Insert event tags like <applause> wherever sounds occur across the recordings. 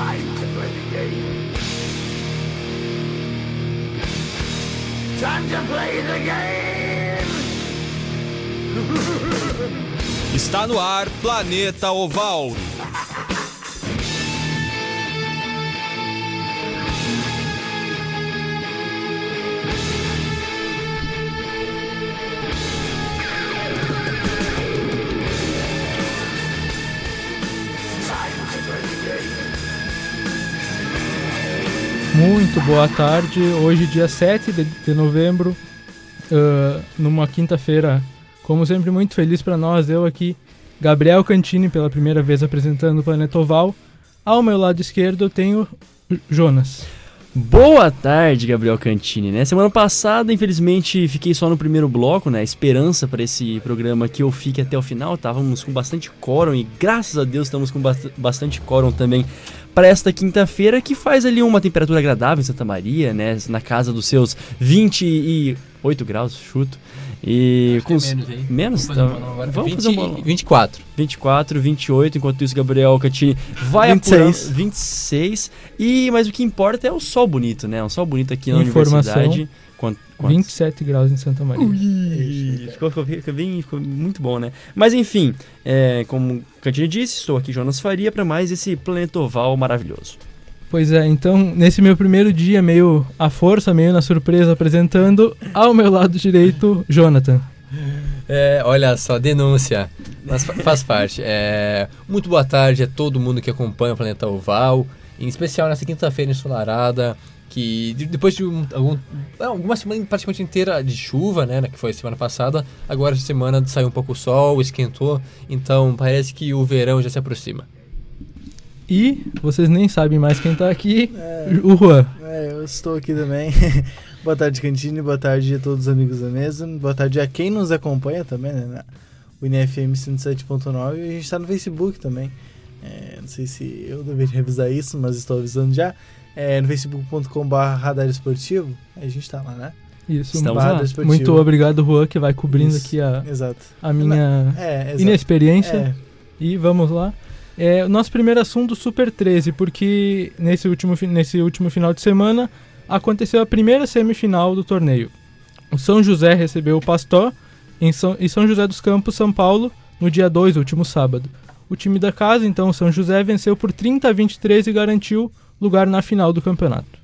Time to play the game. Time to play the game. Está no ar Planeta Oval. Muito boa tarde. Hoje, dia 7 de, de novembro, uh, numa quinta-feira, como sempre, muito feliz para nós. Eu aqui, Gabriel Cantini, pela primeira vez apresentando o Planeta Oval. Ao meu lado esquerdo, eu tenho Jonas. Boa tarde, Gabriel Cantini, né? Semana passada, infelizmente, fiquei só no primeiro bloco, né? Esperança para esse programa que eu fique até o final. Estávamos com bastante quórum e graças a Deus estamos com bastante quórum também para esta quinta-feira, que faz ali uma temperatura agradável em Santa Maria, né? Na casa dos seus 28 graus, chuto. E Acho com é menos, hein? Menos? Vamos fazer um Então, agora. vamos 20, fazer um bolão. 24. 24, 28, enquanto isso Gabriel Cantini vai 26. apurando 26. E mas o que importa é o sol bonito, né? Um sol bonito aqui na Informação. universidade. Quant, quantos? 27 graus em Santa Maria. Ui, ficou, ficou, ficou bem, ficou muito bom, né? Mas enfim, é, como o Cantini disse, estou aqui Jonas Faria para mais esse planeta oval maravilhoso. Pois é, então, nesse meu primeiro dia, meio à força, meio na surpresa, apresentando, ao meu lado direito, Jonathan. É, olha só, denúncia. Mas fa- faz parte. É, muito boa tarde a todo mundo que acompanha o Planeta Oval. Em especial nessa quinta-feira ensolarada. Que de- depois de um, algum, não, uma semana praticamente inteira de chuva, né? Que foi semana passada. Agora essa semana saiu um pouco o sol, esquentou. Então parece que o verão já se aproxima. E vocês nem sabem mais quem tá aqui, o Juan. É, eu estou aqui também. <laughs> boa tarde, Cantine. Boa tarde a todos os amigos da mesa. Boa tarde a quem nos acompanha também, né? Na UniFM 107.9 e a gente está no Facebook também. É, não sei se eu deveria revisar isso, mas estou avisando já. É, no facebook.com.br radar esportivo. A gente está lá, né? Isso, Estamos lá. Esportivo. muito obrigado, Juan, que vai cobrindo Isso, aqui a, Exato. a minha É, exato. inexperiência. É, E vamos lá. É, o nosso primeiro assunto, Super 13, porque nesse último, nesse último final de semana aconteceu a primeira semifinal do torneio. O São José recebeu o Pastor em São, em São José dos Campos, São Paulo, no dia 2, último sábado. O time da casa, então, o São José, venceu por 30 a 23 e garantiu lugar na final do campeonato.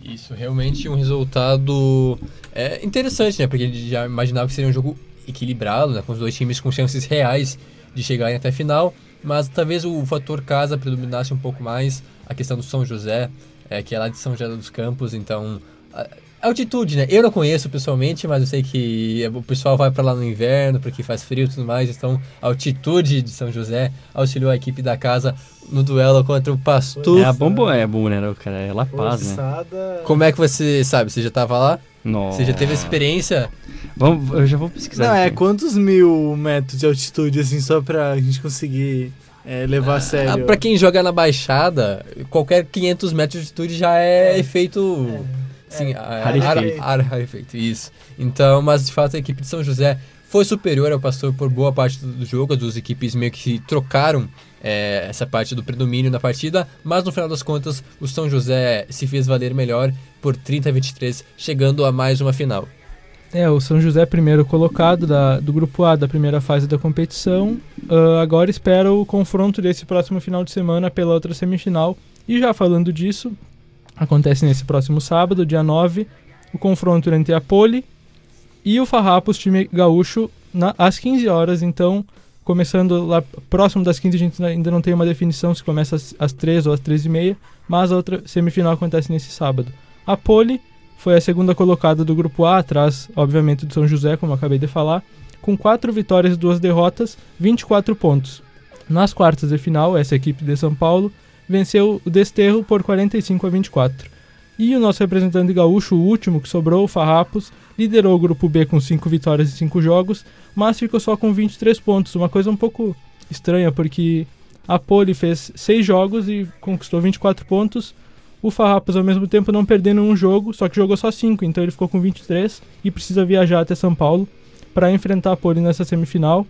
Isso, realmente um resultado é, interessante, né? Porque a gente já imaginava que seria um jogo equilibrado, né? Com os dois times com chances reais de chegarem até a final. Mas talvez o fator casa predominasse um pouco mais a questão do São José, é, que é lá de São José dos Campos. Então, altitude, né? Eu não conheço pessoalmente, mas eu sei que o pessoal vai para lá no inverno porque faz frio e tudo mais. Então, a altitude de São José auxiliou a equipe da casa no duelo contra o Pastor. É a bomba, é bom, né, cara? É La Paz, né? Como é que você sabe? Você já estava lá? Nossa. Você já teve experiência? Vamos, eu já vou pesquisar. Não, é aqui. quantos mil metros de altitude, assim, só pra gente conseguir é, levar a sério? Ah, pra quem joga na Baixada, qualquer 500 metros de altitude já é, efeito... Sim, a- Rarefeito. ar- ar- rarefeito, isso. Então, mas de fato a equipe de São José foi superior ao Pastor por boa parte do, jogo. As duas equipes meio que trocaram é, essa parte do predomínio na partida, mas no final das contas o São José se fez valer melhor por 30 a 23, chegando a mais uma final. É, o São José primeiro colocado da, do grupo A da primeira fase da competição. Ah, agora espera o confronto desse próximo final de semana pela outra semifinal. E já falando disso, acontece nesse próximo sábado, dia 9, o confronto entre a Poli e o Farrapos, time gaúcho, na, às 15 horas. Então, começando lá próximo das 15, a gente ainda não tem uma definição se começa às, às 3 ou às 3 e meia, mas a outra semifinal acontece nesse sábado. A Poli foi a segunda colocada do grupo A, atrás, obviamente, do São José, como eu acabei de falar, com quatro vitórias e duas derrotas, 24 pontos. Nas quartas de final, essa equipe de São Paulo venceu o Desterro por 45 a 24. E o nosso representante gaúcho, o último que sobrou, o Farrapos, liderou o grupo B com 5 vitórias e 5 jogos, mas ficou só com 23 pontos. Uma coisa um pouco estranha, porque a Poli fez 6 jogos e conquistou 24 pontos. O Farrapos, ao mesmo tempo, não perdendo um jogo, só que jogou só 5, então ele ficou com 23 e precisa viajar até São Paulo para enfrentar a Poli nessa semifinal.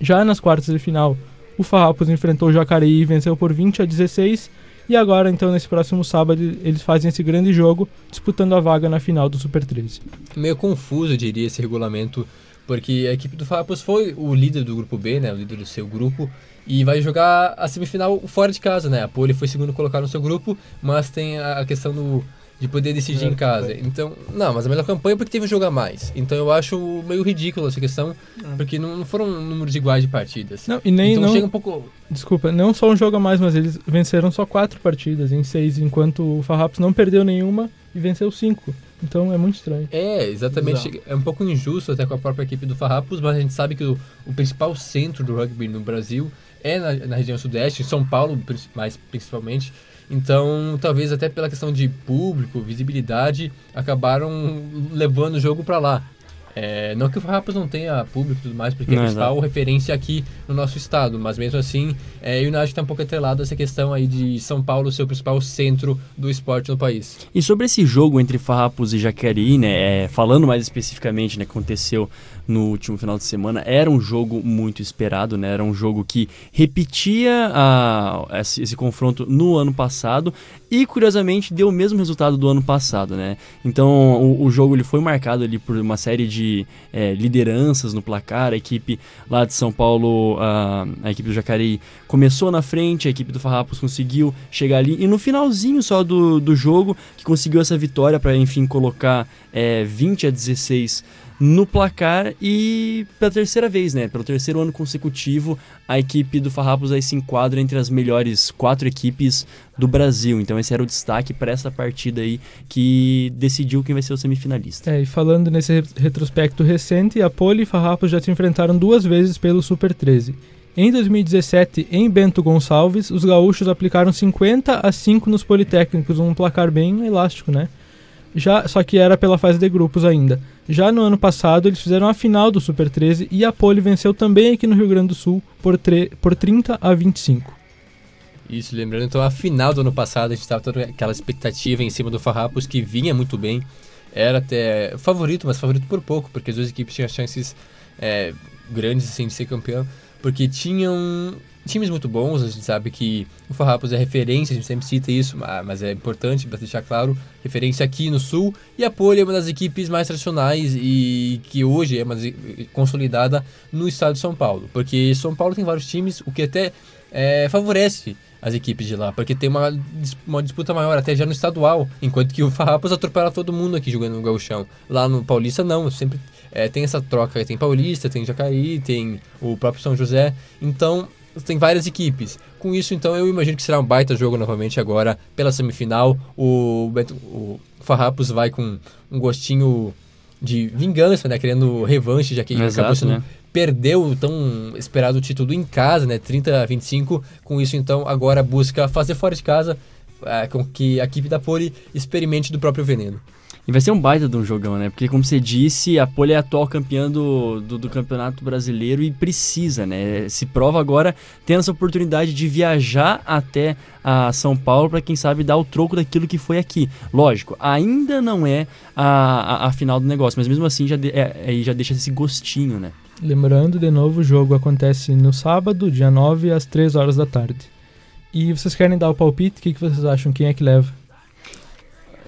Já nas quartas de final, o Farrapos enfrentou o Jacareí e venceu por 20 a 16. E agora, então, nesse próximo sábado, eles fazem esse grande jogo, disputando a vaga na final do Super 13. Meio confuso, eu diria, esse regulamento, porque a equipe do Farrapos foi o líder do grupo B, né, o líder do seu grupo, e vai jogar a semifinal fora de casa, né? A Poli foi segundo colocado no seu grupo, mas tem a questão do de poder decidir em casa. Então, não, mas a melhor campanha é porque teve um jogo a mais. Então eu acho meio ridículo essa questão, porque não, não foram números iguais de partidas. Não, e nem então não, chega um pouco Desculpa, não só um jogo a mais, mas eles venceram só quatro partidas em seis, enquanto o Farrapos não perdeu nenhuma e venceu cinco. Então é muito estranho. É, exatamente. Exato. É um pouco injusto até com a própria equipe do Farrapos, mas a gente sabe que o, o principal centro do rugby no Brasil é na, na região sudeste, em São Paulo mais principalmente. Então, talvez até pela questão de público, visibilidade, acabaram levando o jogo para lá. É, não que o Farrapos não tenha público e tudo mais, porque é Não, principal exato. referência aqui no nosso estado, mas mesmo assim, é, eu acho que está um pouco atrelado a essa questão aí de São Paulo ser o principal centro do esporte no país. E sobre esse jogo entre Farrapos e Jacareí, né, é, falando mais especificamente, né, aconteceu no último final de semana, era um jogo muito esperado, né, era um jogo que repetia a- esse, esse confronto no ano passado e, curiosamente, deu o mesmo resultado do ano passado, né. Então, o, o jogo ele foi marcado ali por uma série de é, lideranças no placar, a equipe lá de São Paulo, a, a equipe do Jacareí começou na frente, a equipe do Farrapos conseguiu chegar ali. E no finalzinho só do, do jogo que conseguiu essa vitória para enfim colocar é, 20 a 16 no placar e pela terceira vez, né, pelo terceiro ano consecutivo, a equipe do Farrapos aí se enquadra entre as melhores quatro equipes do Brasil. Então esse era o destaque para essa partida aí que decidiu quem vai ser o semifinalista. É, e falando nesse re- retrospecto recente, a Poli e Farrapos já se enfrentaram duas vezes pelo Super 13. Em 2017, em Bento Gonçalves, os gaúchos aplicaram 50 a 5 nos Politécnicos, um placar bem elástico, né? Já, só que era pela fase de grupos ainda. Já no ano passado, eles fizeram a final do Super 13 e a Poli venceu também aqui no Rio Grande do Sul por, por 30 a 25. Isso, lembrando então a final do ano passado, a gente estava toda aquela expectativa em cima do Farrapos que vinha muito bem. Era até favorito, mas favorito por pouco, porque as duas equipes tinham chances é, grandes assim, de ser campeão, porque tinham times muito bons. A gente sabe que o Farrapos é referência, a gente sempre cita isso, ma- mas é importante para deixar claro: referência aqui no Sul. E a Poli é uma das equipes mais tradicionais e que hoje é mais consolidada no estado de São Paulo, porque São Paulo tem vários times, o que até é, favorece as equipes de lá, porque tem uma, uma disputa maior até já no estadual, enquanto que o Farrapos atropela todo mundo aqui jogando no gauchão. Lá no Paulista não, sempre é, tem essa troca, tem Paulista, tem Jacareí, tem o próprio São José, então tem várias equipes. Com isso, então, eu imagino que será um baita jogo novamente agora pela semifinal. O, Beto- o Farrapos vai com um gostinho de vingança, né, querendo revanche, já que Exato, acabou sendo né? perdeu o tão esperado título em casa, né? 30 a 25. Com isso, então, agora busca fazer fora de casa ah, com que a equipe da Poli experimente do próprio veneno. E vai ser um baita de um jogão, né? Porque, como você disse, a Poli é a atual campeã do, do, do Campeonato Brasileiro e precisa, né? Se prova agora tendo essa oportunidade de viajar até a São Paulo para, quem sabe, dar o troco daquilo que foi aqui. Lógico, ainda não é a, a, a final do negócio, mas mesmo assim já, de- é- aí já deixa esse gostinho, né? Lembrando, de novo, o jogo acontece no sábado, dia 9, às 3 horas da tarde. E vocês querem dar o palpite? O que, que vocês acham? Quem é que leva?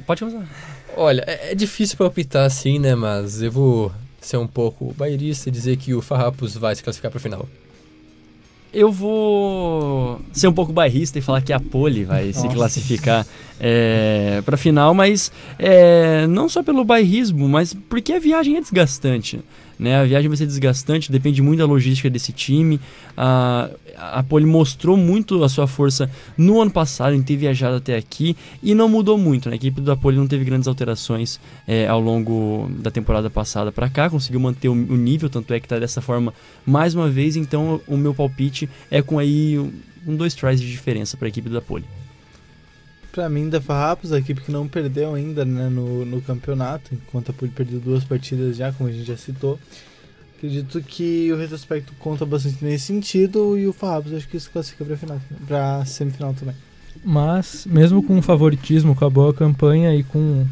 Pode começar. Olha, é, é difícil palpitar assim, né? Mas eu vou ser um pouco bairrista e dizer que o Farrapos vai se classificar para a final. Eu vou ser um pouco bairrista e falar que a Poli vai se Nossa. classificar é, para final, mas é, não só pelo bairrismo, mas porque a viagem é desgastante. Né? A viagem vai ser desgastante, depende muito da logística desse time. A, a Poli mostrou muito a sua força no ano passado em ter viajado até aqui e não mudou muito. Né? A equipe da Poli não teve grandes alterações é, ao longo da temporada passada para cá, conseguiu manter o, o nível, tanto é que está dessa forma mais uma vez. Então, o meu palpite é com aí um, dois tries de diferença para a equipe da Poli. Pra mim, da Farrapos, a equipe que não perdeu ainda né, no, no campeonato, enquanto a Poli perdeu duas partidas já, como a gente já citou. Acredito que o retrospecto conta bastante nesse sentido e o Farrapos acho que se classifica pra, final, pra semifinal também. Mas, mesmo com o favoritismo, com a boa campanha e com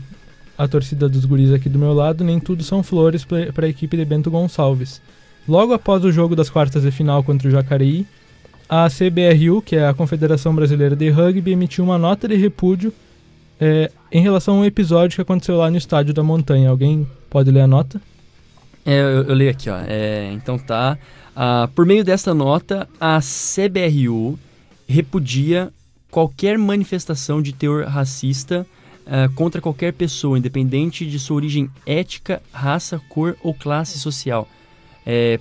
a torcida dos guris aqui do meu lado, nem tudo são flores para a equipe de Bento Gonçalves. Logo após o jogo das quartas de final contra o Jacareí, a CBRU, que é a Confederação Brasileira de Rugby, emitiu uma nota de repúdio é, em relação a um episódio que aconteceu lá no Estádio da Montanha. Alguém pode ler a nota? É, eu, eu leio aqui, ó. É, então tá. Ah, por meio desta nota, a CBRU repudia qualquer manifestação de teor racista ah, contra qualquer pessoa, independente de sua origem étnica, raça, cor ou classe social. É.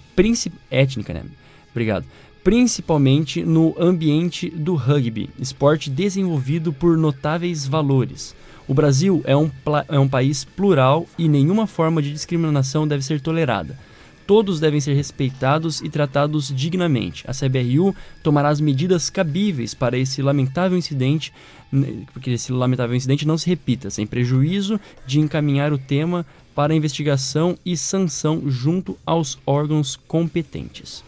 Étnica, né? Obrigado. Principalmente no ambiente do rugby, esporte desenvolvido por notáveis valores. O Brasil é um, é um país plural e nenhuma forma de discriminação deve ser tolerada. Todos devem ser respeitados e tratados dignamente. A CBRU tomará as medidas cabíveis para esse lamentável incidente, porque esse lamentável incidente não se repita, sem prejuízo de encaminhar o tema para investigação e sanção junto aos órgãos competentes.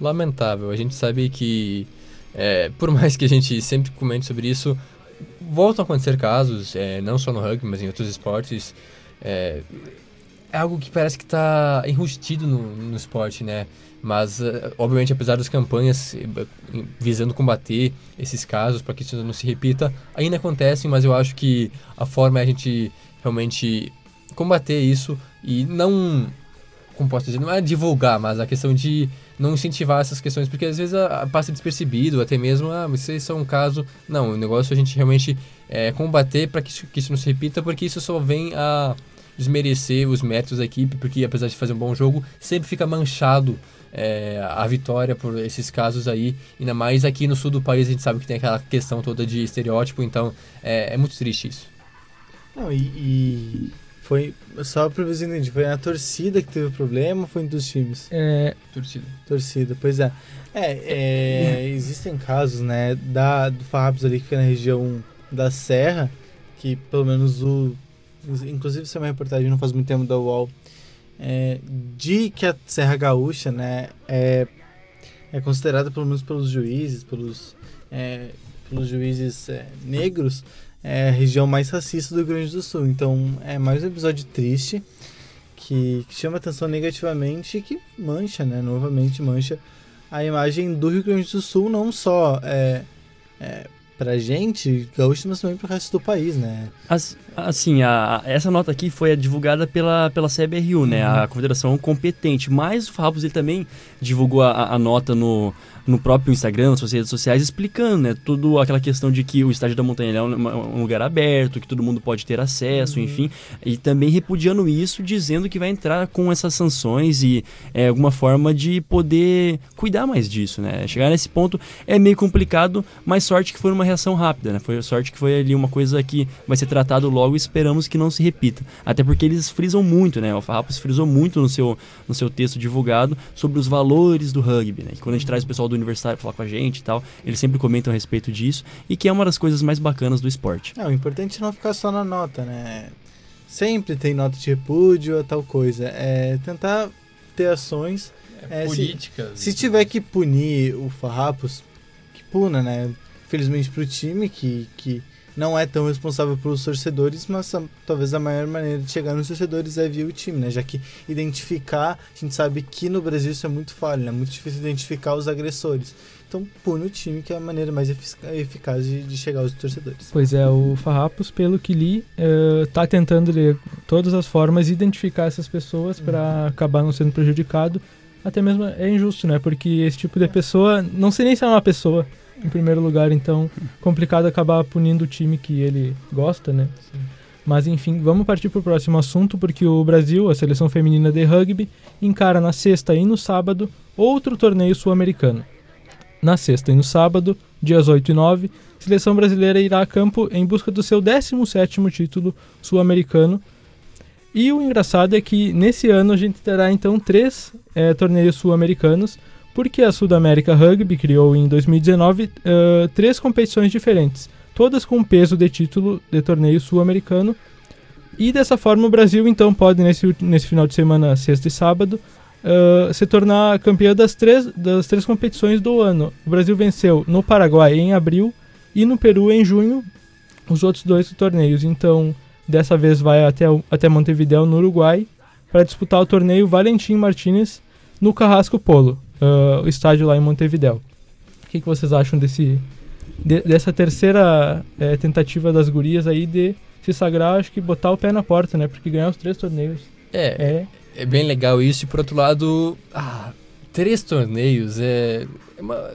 Lamentável. A gente sabe que, é, por <laughs> mais que a gente sempre comente sobre isso, voltam a acontecer casos, é, não só no rugby, mas em outros esportes. É, é algo que parece que está enrustido no, no esporte, né? Mas, é, obviamente, apesar das campanhas eh, visando combater esses casos para que isso não se repita, ainda acontecem, mas eu acho que a forma é a gente realmente combater isso e não, como posso dizer, não é divulgar, mas a questão de não incentivar essas questões, porque às vezes a, a passa despercebido, até mesmo, ah, mas isso é um caso. Não, o negócio é a gente realmente é, combater para que, que isso não se repita, porque isso só vem a desmerecer os méritos da equipe, porque apesar de fazer um bom jogo, sempre fica manchado é, a vitória por esses casos aí, ainda mais aqui no sul do país a gente sabe que tem aquela questão toda de estereótipo, então é, é muito triste isso. Não, e, e foi só se eu entendi, foi a torcida que teve problema ou foi entre os times? É, Torcida. Torcida, pois é. É, é, <laughs> existem casos, né, da, do Farrapos ali que fica na região da Serra, que pelo menos o. Inclusive, isso é uma reportagem não faz muito tempo da UOL, é, de que a Serra Gaúcha, né, é, é considerada, pelo menos pelos juízes, pelos, é, pelos juízes é, negros, é a região mais racista do Rio Grande do Sul. Então, é mais um episódio triste que, que chama atenção negativamente e que mancha, né, novamente mancha a imagem do Rio Grande do Sul, não só é, é, pra gente, gaúcho, mas também pro resto do país, né? As- assim, a, essa nota aqui foi divulgada pela, pela CBRU, né? A confederação competente. Mas o Farrapos ele também divulgou a, a- nota no, no próprio Instagram, nas suas redes sociais, explicando, né? Tudo aquela questão de que o estádio da Montanha é um, um lugar aberto, que todo mundo pode ter acesso, enfim. E também repudiando isso, dizendo que vai entrar com essas sanções e é, alguma forma de poder cuidar mais disso, né? Chegar nesse ponto é meio complicado, mas sorte que foi uma reação rápida, né? Foi sorte que foi ali uma coisa que vai ser tratado logo e esperamos que não se repita. Até porque eles frisam muito, né? O Farrapos frisou muito no seu, no seu texto divulgado sobre os valores do rugby, né? Que quando a gente traz o pessoal do universitário pra falar com a gente e tal, eles sempre comentam a respeito disso e que é uma das coisas mais bacanas do esporte. É, o importante é não ficar só na nota, né? Sempre tem nota de repúdio ou tal coisa. É tentar ter ações. É, se- política. Se tiver que punir o Farrapos, que puna, né? Felizmente pro time, que, que não é tão responsável pelos torcedores, mas a- talvez a maior maneira de chegar nos torcedores é via o time, né? Já que identificar, a gente sabe que no Brasil isso é muito falho, né? É muito difícil identificar os agressores. Então pune o time, que é a maneira mais efic- eficaz de, de chegar aos torcedores. Pois é, o Farrapos, pelo que li, eh, tá tentando de todas as formas identificar essas pessoas para acabar não sendo prejudicado. Até mesmo é injusto, né? Porque esse tipo de pessoa, não sei nem se é uma pessoa, em primeiro lugar, então complicado acabar punindo o time que ele gosta, né? Mas enfim, vamos partir para o próximo assunto, porque o Brasil, a seleção feminina de rugby, encara na sexta e no sábado outro torneio sul-americano. Na sexta e no sábado, dias 8 e 9, a seleção brasileira irá a campo em busca do seu 17º título sul-americano. E o engraçado é que nesse ano a gente terá então três eh, torneios sul-americanos, porque a Sudamérica Rugby criou em 2019 eh, três competições diferentes, todas com peso de título de torneio sul-americano. E dessa forma o Brasil então pode nesse, nesse final de semana, sexta e sábado, eh, se tornar campeão das três, das três competições do ano. O Brasil venceu no Paraguai em abril e no Peru em junho os outros dois torneios. Então, dessa vez vai até, até Montevideo, no Uruguai, para disputar o torneio Valentim Martínez no Carrasco Polo, ah, o estádio lá em Montevideo. que, que vocês acham desse, de- dessa terceira é, tentativa das gurias aí de se sagrar, acho que botar o pé na porta, né? Porque ganhar os três torneios É, é. é bem legal isso. E por outro lado, ah, três torneios é, é, uma,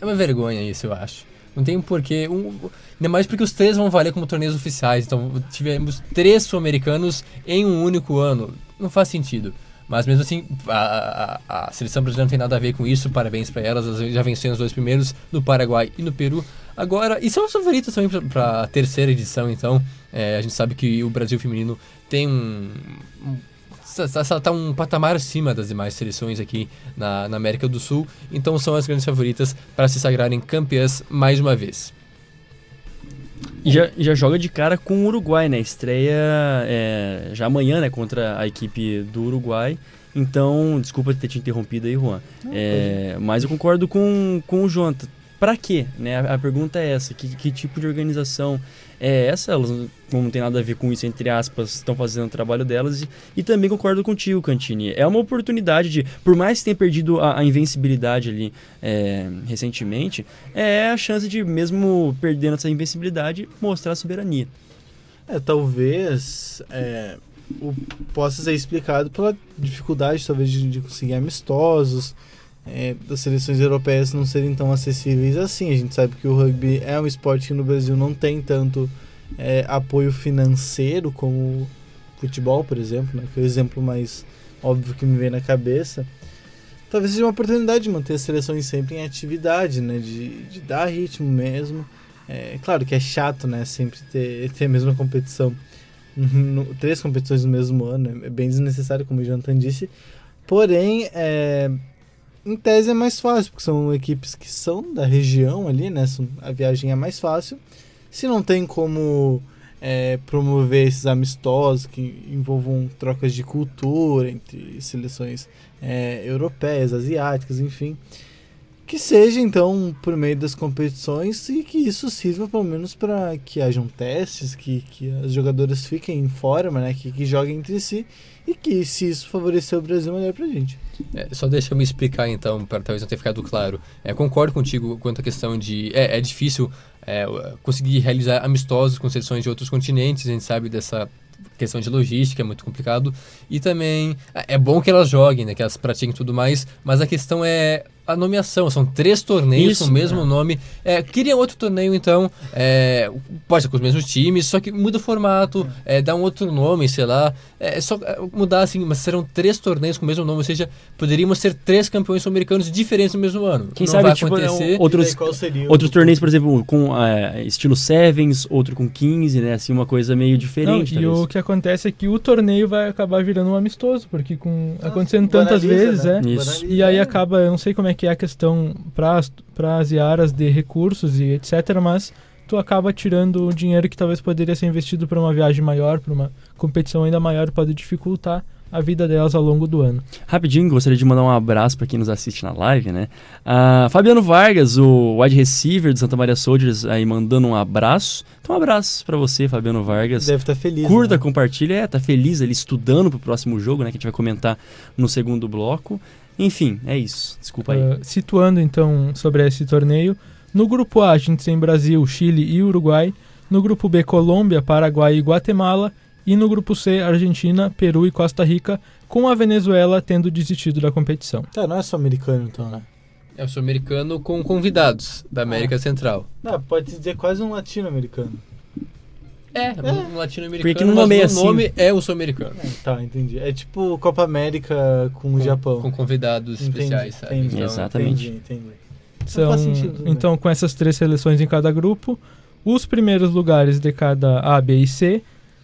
é uma vergonha isso, eu acho. Não tem porquê. Um, ainda mais porque os três vão valer como torneios oficiais. Então tivemos três sul-americanos em um único ano. Não faz sentido. Mas mesmo assim, a, a, a seleção brasileira não tem nada a ver com isso. Parabéns para elas. Elas já venceram os dois primeiros, no Paraguai e no Peru. Agora, e são as favoritas também para a terceira edição, então. É, a gente sabe que o Brasil feminino tem um, um está um patamar acima das demais seleções aqui na, na América do Sul, então são as grandes favoritas para se sagrarem campeãs mais uma vez. E já, já joga de cara com o Uruguai, né? Estreia é, já amanhã, né? Contra a equipe do Uruguai. Então, desculpa ter te interrompido aí, Juan. É, mas eu concordo com, com o Jonathan. Pra quê? Né? A, pergunta é essa. Que, que tipo de organização é essa? Elas não tem nada a ver com isso, entre aspas, estão fazendo o trabalho delas. E, e também concordo contigo, Cantini. É uma oportunidade de, por mais que tenha perdido a, a invencibilidade ali é, recentemente, é a chance de, mesmo perdendo essa invencibilidade, mostrar a soberania. É, talvez é, o, possa ser explicado pela dificuldade, talvez, de, de conseguir amistosos, é, das seleções europeias não serem tão acessíveis assim. A gente sabe que o rugby é um esporte que no Brasil não tem tanto é, apoio financeiro como o futebol, por exemplo, né, que é o exemplo mais óbvio que me vem na cabeça. Talvez seja uma oportunidade de manter as seleções sempre em atividade, né, de, de dar ritmo mesmo. É claro que é chato, né, sempre ter, ter a mesma competição, no, três competições no mesmo ano, é bem desnecessário, como o Jonathan disse. Porém, é, em tese é mais fácil, porque são equipes que são da região ali, né? A viagem é mais fácil. Se não tem como é, promover esses amistosos que envolvam trocas de cultura entre seleções é, europeias, asiáticas, enfim. Que seja então por meio das competições e que isso sirva pelo menos para que hajam testes, que, que as jogadoras fiquem em forma, né? Que, que joguem entre si e que se isso favorecer o Brasil, melhor pra gente. É, só deixa eu me explicar então, para talvez não ter ficado claro. É, concordo contigo quanto à questão de. É, é difícil é, conseguir realizar amistosos com seleções de outros continentes, a gente sabe dessa questão de logística, é muito complicado. E também é bom que elas joguem, né, que elas pratiquem tudo mais, mas a questão é a nomeação. São três torneios Isso, com o mesmo é. nome. É, queria outro torneio, então, é, pode ser com os mesmos times, só que muda o formato, é, dá um outro nome, sei lá. É só é, mudar assim, mas serão três torneios com o mesmo nome, ou seja, poderíamos ser três campeões sul-americanos diferentes no mesmo ano. Quem Não sabe, vai tipo, acontecer. outros, E aí, qual seria o- outros torneios, por exemplo, com é, estilo Sevens, outro com 15, né? Assim, uma coisa meio Não, diferente. e talvez. o que acontece é que o torneio vai acabar virando um amistoso, porque com Ah, acontecendo tantas banaliza, vezes, né? é. Isso. E aí acaba, eu não sei como é que é a questão para as iaras de recursos e etc, mas tu acaba tirando o dinheiro que talvez poderia ser investido para uma viagem maior, para uma competição ainda maior, pode dificultar a vida delas ao longo do ano. Rapidinho, gostaria de mandar um abraço para quem nos assiste na live, né? Ah, Fabiano Vargas, o wide receiver do Santa Maria Soldiers, aí mandando um abraço. Então, um abraço para você, Fabiano Vargas. Deve estar feliz. Curta, né? compartilha, é, tá feliz ali estudando pro próximo jogo, né? Que a gente vai comentar no segundo bloco. Enfim, é isso. Desculpa aí. Uh, situando então sobre esse torneio, no grupo A a gente tem Brasil, Chile e Uruguai, no grupo B Colômbia, Paraguai e Guatemala, e no grupo C Argentina, Peru e Costa Rica, com a Venezuela tendo desistido da competição. Tá, não é só americano então, né? É o sul-americano com convidados da América Central. Não, pode dizer quase um latino-americano. É, um latino-americano, Porque no mas nome é o assim. nome é o sul-americano. É, tá, entendi. É tipo Copa América com, o Japão. Com convidados Entendi, especiais, sabe? entendi. Então, Exatamente. Entendi, entendi. São, faz sentido, tudo então, com essas três seleções em cada grupo, os primeiros lugares de cada A, B e C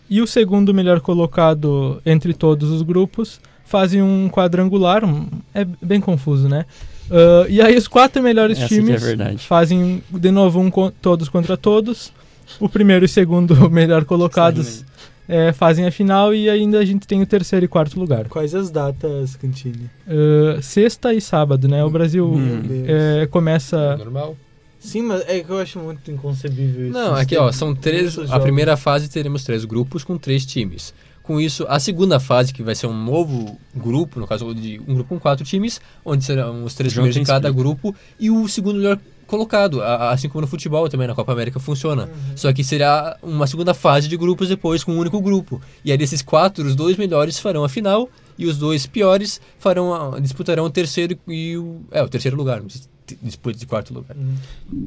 e o segundo melhor colocado entre todos os grupos fazem um quadrangular. um- é bem confuso, né? Ah, e aí os quatro melhores Essa é a times verdade. fazem de novo um todos contra todos. O primeiro e segundo <laughs> melhor colocados é, fazem a final e ainda a gente tem o terceiro e quarto lugar. Quais as datas, Cantini? Ah, sexta e sábado, né? O Brasil Hum. É, começa normal. Sim, mas é que eu acho muito inconcebível isso. Não, aqui ó, são três. A jogos. primeira fase teremos três grupos com três times. Com isso, a segunda fase, que vai ser um novo grupo, no caso de um grupo com quatro times, onde serão os três João primeiros de cada grupo, e o segundo melhor colocado, a- assim como no futebol também, na Copa América funciona. Só que será uma segunda fase de grupos depois com um único grupo. E aí desses quatro, os dois melhores farão a final e os dois piores farão a- disputarão o terceiro e o é o terceiro lugar, dis- disputa de quarto lugar.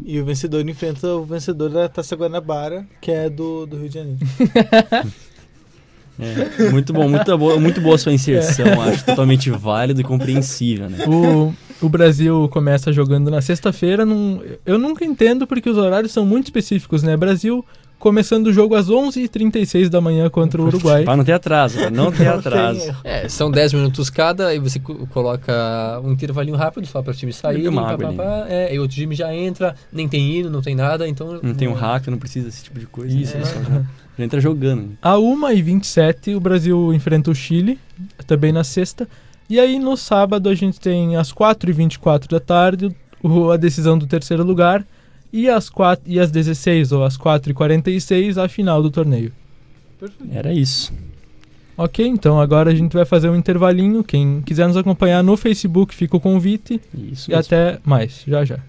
E o vencedor enfrenta o vencedor da Taça Guanabara, que é do, do Rio de Janeiro. <laughs> É, muito bom, muito boa, muito boa sua inserção, acho totalmente válido e compreensível, né? O, o Brasil começa jogando na sexta-feira. num- Eu nunca entendo porque os horários são muito específicos, né? Brasil começando o jogo às 11h36 da manhã contra o Uruguai. Pra não ter atraso, não ter <laughs> Não atraso. É, são 10 minutos cada, e você co- coloca um intervalinho rápido só para o time sair, uma pá, água pá, pá, é, e outro time já entra, nem tem hino, não tem nada, então... Não tem um hack, não precisa desse tipo de coisa. Isso, né? isso. Só já, já entra jogando. A 1h27 o Brasil enfrenta o Chile, também na sexta. E aí no sábado a gente tem às 4h24 da tarde o- a decisão do terceiro lugar. E às, 4, e às 16 ou às 4h46 a final do torneio. Era isso. Ok, então agora a gente vai fazer um intervalinho. Quem quiser nos acompanhar no Facebook fica o convite. Isso E mesmo. até mais, já já.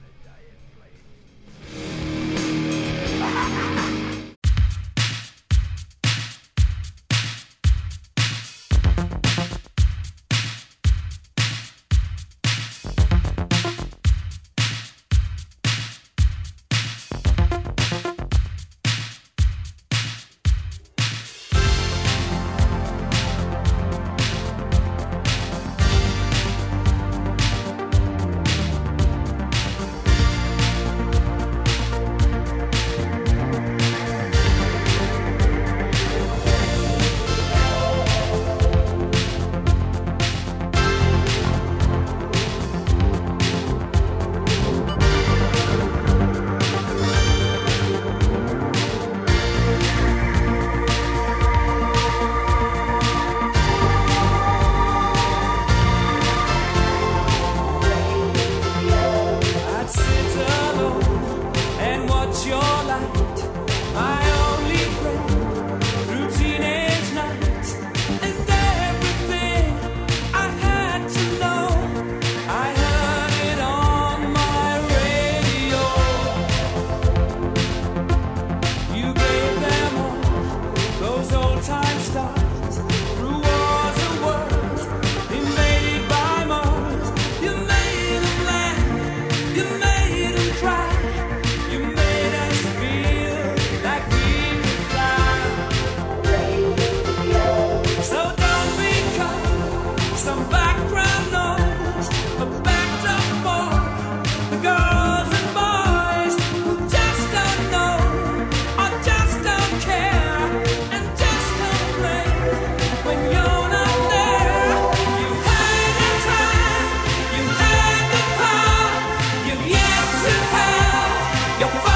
역사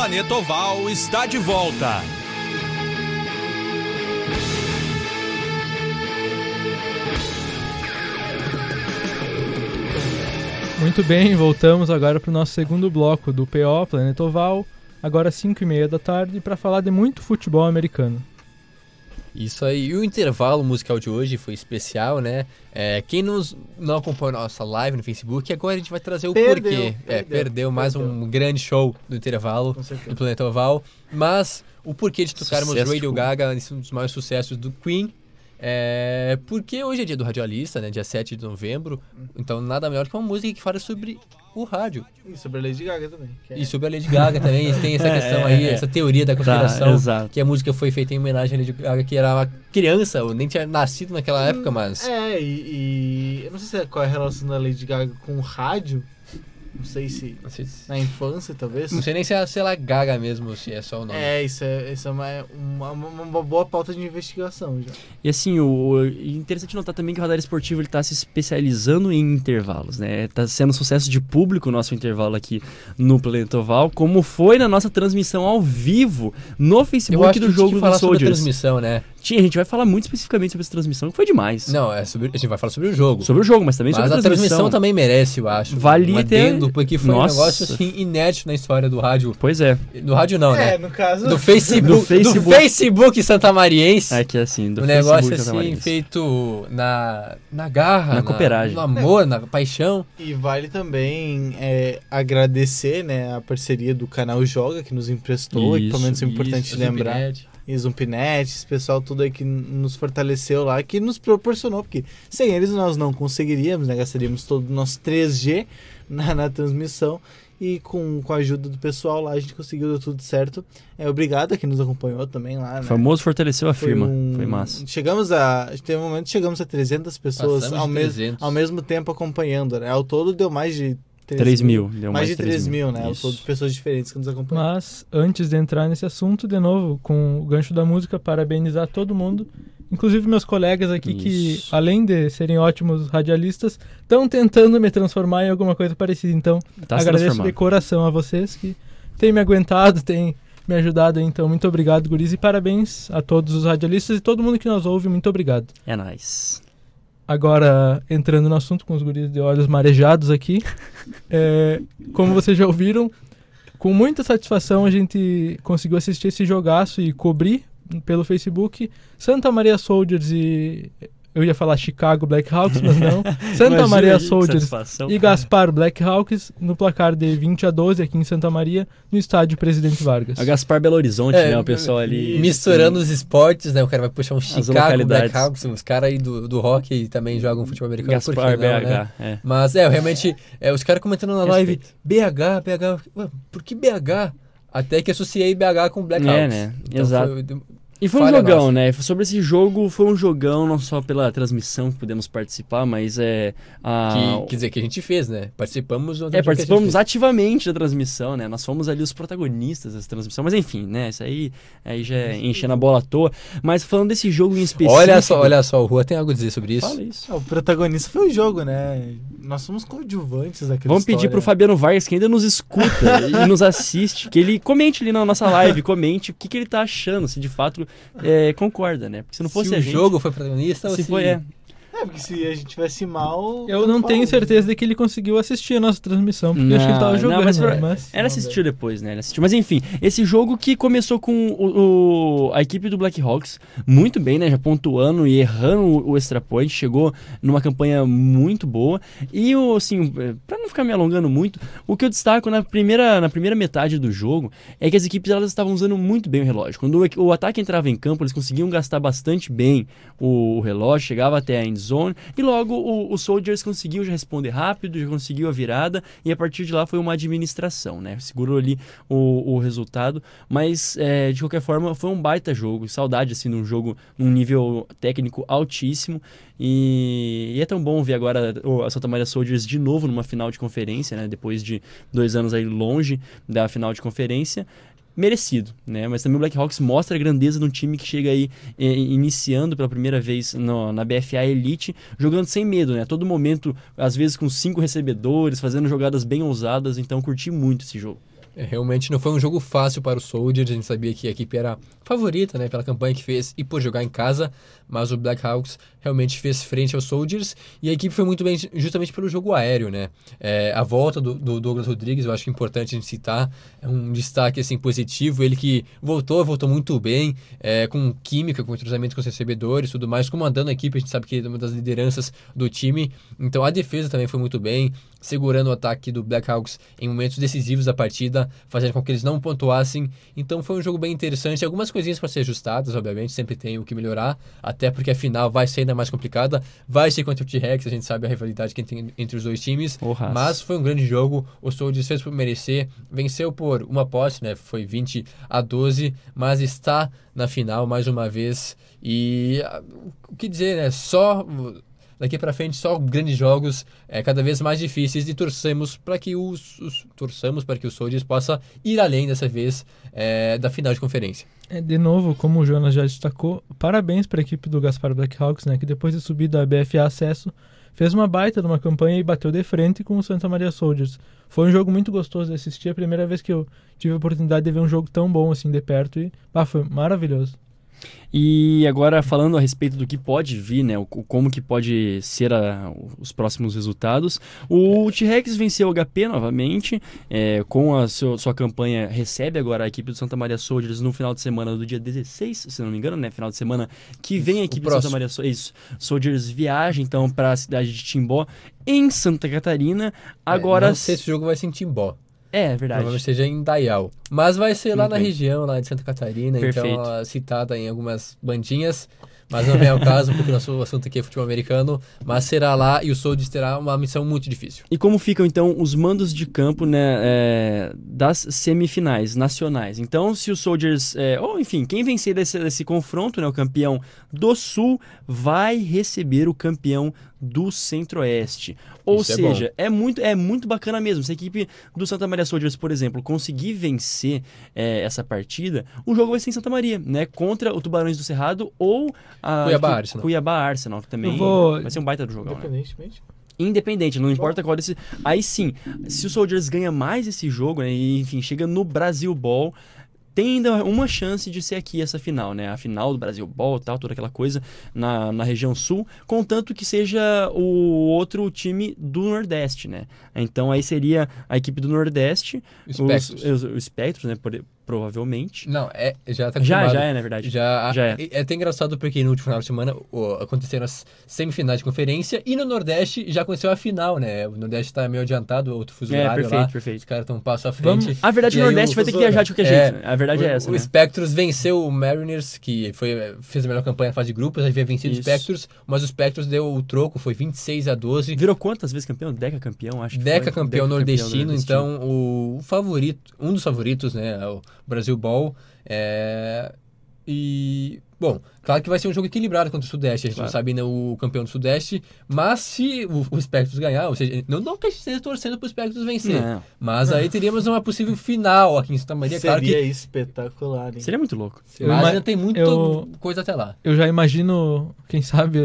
Planeta Oval está de volta. Muito bem, voltamos agora para o nosso segundo bloco do PO, Planeta Oval, agora 5 e meia da tarde, para falar de muito futebol americano. Isso aí. E o intervalo musical de hoje foi especial, né? É, quem nos, não acompanhou a nossa live no Facebook, agora a gente vai trazer o Perdeu, porquê. é, perdeu, perdeu mais perdeu. um grande show do intervalo do Planeta Oval. Mas o porquê de tocarmos Sucesso, Radio. Gaga, é um dos maiores sucessos do Queen. É, porque hoje é dia do radialista, né? Dia 7 de novembro. Então nada melhor que uma música que fala sobre o rádio. E sobre a Lady Gaga também. é- E sobre a Lady Gaga também, tem essa <laughs> É, questão aí, é. essa teoria da Tá, conspiração. exato. que a música foi feita em homenagem à Lady Gaga, que era uma criança, ou nem tinha nascido naquela época, mas. É, e, e eu não sei se é qual é a relação da Lady Gaga com o rádio. Não sei se na infância, talvez. não sei nem se é, sei lá, Gaga mesmo, se é só o nome. É, isso é, isso é uma, uma, uma- uma boa pauta de investigação já. E assim, o, o- interessante notar também que o Radar Esportivo ele tá se especializando em intervalos, né? Tá sendo um sucesso de público o nosso intervalo aqui no Planeta Oval, como foi na nossa transmissão ao vivo no Eu Facebook do jogo do falar sobre a Soldiers. transmissão, né? Tinha, a gente vai falar muito especificamente sobre essa transmissão, que foi demais. Não, é sobre, a gente vai falar sobre o jogo. Sobre o jogo, mas também mas sobre a a transmissão também merece, eu acho. Valia um ter- adendo, porque foi Nossa. um negócio assim inédito na história do rádio. Pois é. Do rádio não, É, né? no caso. Do Facebook, Do Facebook. do Facebook santamariense. É que assim, do um negócio Facebook assim, feito na, na garra, Na cooperagem. no amor, na paixão. E vale também é, agradecer né, a parceria do canal Joga, que nos emprestou Isso, equipamentos importantes Isso, de lembrar. E Zumpnet, esse pessoal tudo aí que nos fortaleceu lá, que nos proporcionou, porque sem eles nós não conseguiríamos, né? Gastaríamos todo o nosso 3G na, na transmissão. E com, com a ajuda do pessoal lá, a gente conseguiu deu tudo certo. É, obrigado a quem nos acompanhou também lá, né? O famoso fortaleceu a Foi firma. um- Foi massa. Chegamos a. Teve um momento chegamos a 300 pessoas Passamos ao, de mes 300. ao mesmo tempo acompanhando. Né? Ao todo deu mais de 3 mil. Deu mais, mais de 3 mil, né? Ao Isso. todo de pessoas diferentes que nos acompanham. Mas, antes de entrar nesse assunto, de novo, com o gancho da música, parabenizar todo mundo, inclusive meus colegas aqui que, Isso. além de serem ótimos radialistas, estão tentando me transformar em alguma coisa parecida. Então, Tá agradeço de coração a vocês que têm me aguentado, têm me ajudado. Então, muito obrigado, guris, e parabéns a todos os radialistas e todo mundo que nos ouve. Muito obrigado. É nóis. Agora, entrando no assunto com os guris de olhos marejados aqui, <laughs> é, como vocês já ouviram, com muita satisfação a gente conseguiu assistir esse jogaço e cobrir pelo Facebook Santa Maria Soldiers e. Eu ia falar Chicago Blackhawks, mas não. <laughs> Santa Imagina Maria Soldiers e Gaspar Blackhawks no placar de 20 a 12 aqui em Santa Maria, no estádio Presidente Vargas. A Gaspar Belo Horizonte, É, né? O pessoal ali. Misturando os esportes, né? O cara vai puxar um Chicago. Blackhawks, os caras aí do, do hockey também jogam futebol americano. por que Gaspar não, BH. né? É. Mas é, realmente, é, os caras comentando na live, Respeito. BH, BH, ué, por que BH? Até que associei BH com Blackhawks. É, né? Então Exato. foi- E foi um Falha jogão, nossa. né? Sobre esse jogo, foi um jogão, não só pela transmissão que pudemos participar, mas é. A... que, quer dizer, que a gente fez, né? Participamos do É, participamos ativamente da transmissão, né? Nós fomos ali os protagonistas dessa transmissão. Mas enfim, né? Isso aí, aí já é enchendo a bola à toa. Mas falando desse jogo em específico. Olha só, olha só, o Rua tem algo a dizer sobre isso. Fala isso. Ah, O protagonista foi o jogo, né? Nós somos coadjuvantes daquela Vamos pedir pro Fabiano Vargas, que ainda nos escuta <laughs> e nos assiste, que ele comente ali na nossa live, comente o que, que ele tá achando, se de fato é, concorda, né? Porque se não fosse se a o gente. jogo foi protagonista ou se se foi, é. É, porque se a gente tivesse mal. Eu não tenho certeza de que ele conseguiu assistir a nossa transmissão, porque eu achei que ele tava Não, jogando, não, mas né? foi- mas... Ela assistiu depois, né? Ela assistiu. Mas enfim, esse jogo que começou com o, o- a equipe do Blackhawks muito bem, né? Já pontuando e errando o, o extra point, chegou numa campanha muito boa. E o assim, eh, pra não ficar me alongando muito, o que eu destaco na primeira, na primeira metade do jogo é que as equipes elas estavam usando muito bem o relógio. Quando o, o ataque entrava em campo, eles conseguiam gastar bastante bem o, o relógio, chegava até a zone e logo o, o Soldiers conseguiu já responder rápido, já conseguiu a virada e a partir de lá foi uma administração, né? Segurou ali o, o resultado, mas é, de qualquer forma foi um baita jogo, saudade assim de um jogo num nível técnico altíssimo e, e é tão bom ver agora a Santa Maria Soldiers de novo numa final de conferência, né? Depois de dois anos aí longe da final de conferência merecido, né? Mas também o Blackhawks mostra a grandeza de um time que chega aí eh, iniciando pela primeira vez no- na BFA Elite, jogando sem medo, né? Todo momento, às vezes com cinco recebedores, fazendo jogadas bem ousadas, então curti muito esse jogo. É, realmente não foi um jogo fácil para o Soldiers, a gente sabia que a equipe era favorita, né, pela campanha que fez e por jogar em casa, mas o Blackhawks realmente fez frente aos Soldiers e a equipe foi muito bem justamente pelo jogo aéreo, né. É, a volta do, do Douglas Rodrigues, eu acho que é importante a gente citar, é um destaque assim positivo, ele que voltou, voltou muito bem, é, com química, com entrosamento com os recebedores, tudo mais, comandando a equipe, a gente sabe que ele é uma das lideranças do time, então a defesa também foi muito bem, segurando o ataque do Blackhawks em momentos decisivos da partida, fazendo com que eles não pontuassem. Então foi um jogo bem interessante. Algumas coisinhas para ser ajustadas, obviamente, sempre tem o que melhorar, até porque a final vai ser ainda mais complicada. Vai ser contra o T-Rex, a gente sabe a rivalidade que tem entre os dois times. Mas foi um grande jogo. O Soldiers fez por merecer, venceu por uma posse, né? Foi 20 a 12, mas está na final mais uma vez. E ah, o que dizer, né? Só daqui para frente só grandes jogos, é, cada vez mais difíceis e torcemos para que os, os torçamos para que o Soldiers possa ir além dessa vez é, da final de conferência. É, de novo, como o Jonas já destacou, parabéns para a equipe do Gaspar Blackhawks, né, que depois de subir da BFA Acesso, fez uma baita de uma campanha e bateu de frente com o Santa Maria Soldiers. Foi um jogo muito gostoso de assistir, a primeira vez que eu tive a oportunidade de ver um jogo tão bom assim de perto e bah, foi maravilhoso. E agora falando a respeito do que pode vir, né, o, como que pode ser a, os próximos resultados, o T-Rex venceu o HP novamente, é, com a seu, sua campanha, recebe agora a equipe do Santa Maria Soldiers no final de semana do dia 16, se não me engano, né, final de semana que vem a equipe do Santa. Maria So- isso, Soldiers viaja então para a cidade de Timbó, em Santa Catarina, agora... É, não sei se o jogo vai ser em Timbó, É, verdade. provavelmente seja em Dayal, mas vai ser lá na região, lá de Santa Catarina, Perfeito. então ó, citada em algumas bandinhas. Mas não vem ao caso, porque o nosso assunto aqui é futebol americano. Mas será lá e o Soldiers terá uma missão muito difícil. E como ficam então os mandos de campo né, é, das semifinais nacionais? Então, se os Soldiers, é, ou enfim, quem vencer desse, desse confronto, né, o campeão do Sul, vai receber o campeão do Centro-Oeste. Ou Isso é seja, é, muito, é muito bacana mesmo. Se a equipe do Santa Maria Soldiers, por exemplo, conseguir vencer é, essa partida, o jogo vai ser em Santa Maria, né? Contra o Tubarões do Cerrado ou a Cuiabá Arsenal. Cuiabá Arsenal, que também Eu vou- vai ser um baita do jogão, né? Independentemente. Independente, não importa qual desse. Aí sim, se o Soldiers ganha mais esse jogo, né? E enfim, chega no Brasil Ball. Tem ainda uma chance de ser aqui essa final, né? A final do Brasil Ball e tal, toda aquela coisa na, na região sul, contanto que seja o outro time do Nordeste, né? Então aí seria a equipe do Nordeste, O os, os, os Spectros, né? por- provavelmente. Não, é, já tá Já, já é, na verdade. Já, Já é. é. até engraçado porque no último final de semana o, aconteceram as semifinais de conferência e no Nordeste já aconteceu a final, né? O Nordeste tá meio adiantado, outro fuso É, horário perfeito, lá. perfeito. Os caras estão um passo à Vamos- frente. A verdade, o Nordeste vai ter que viajar de qualquer jeito. né? A verdade o, é essa, O né? Spectros venceu o Mariners, que foi, fez a melhor campanha na fase de grupos, havia vencido Isso. o Spectros, mas o Spectros deu o troco, foi 26 a 12. Virou quantas vezes campeão? Deca campeão, acho que Deca foi. campeão Deca nordestino, nordestino. então o favorito, um dos favoritos, né, é o Brasil Ball. É, e bom, claro que vai ser um jogo equilibrado contra o Sudeste. A gente Claro. não sabe ainda o campeão do Sudeste, mas se o, o Spectros ganhar, ou seja, não, não que a gente esteja torcendo para o Spectros vencer, Não. mas aí teríamos uma possível final aqui em Santa Maria. Seria Claro que espetacular, hein? Seria muito louco. Eu mas ima- ainda tem muita eu- coisa até lá. Eu já imagino, quem sabe,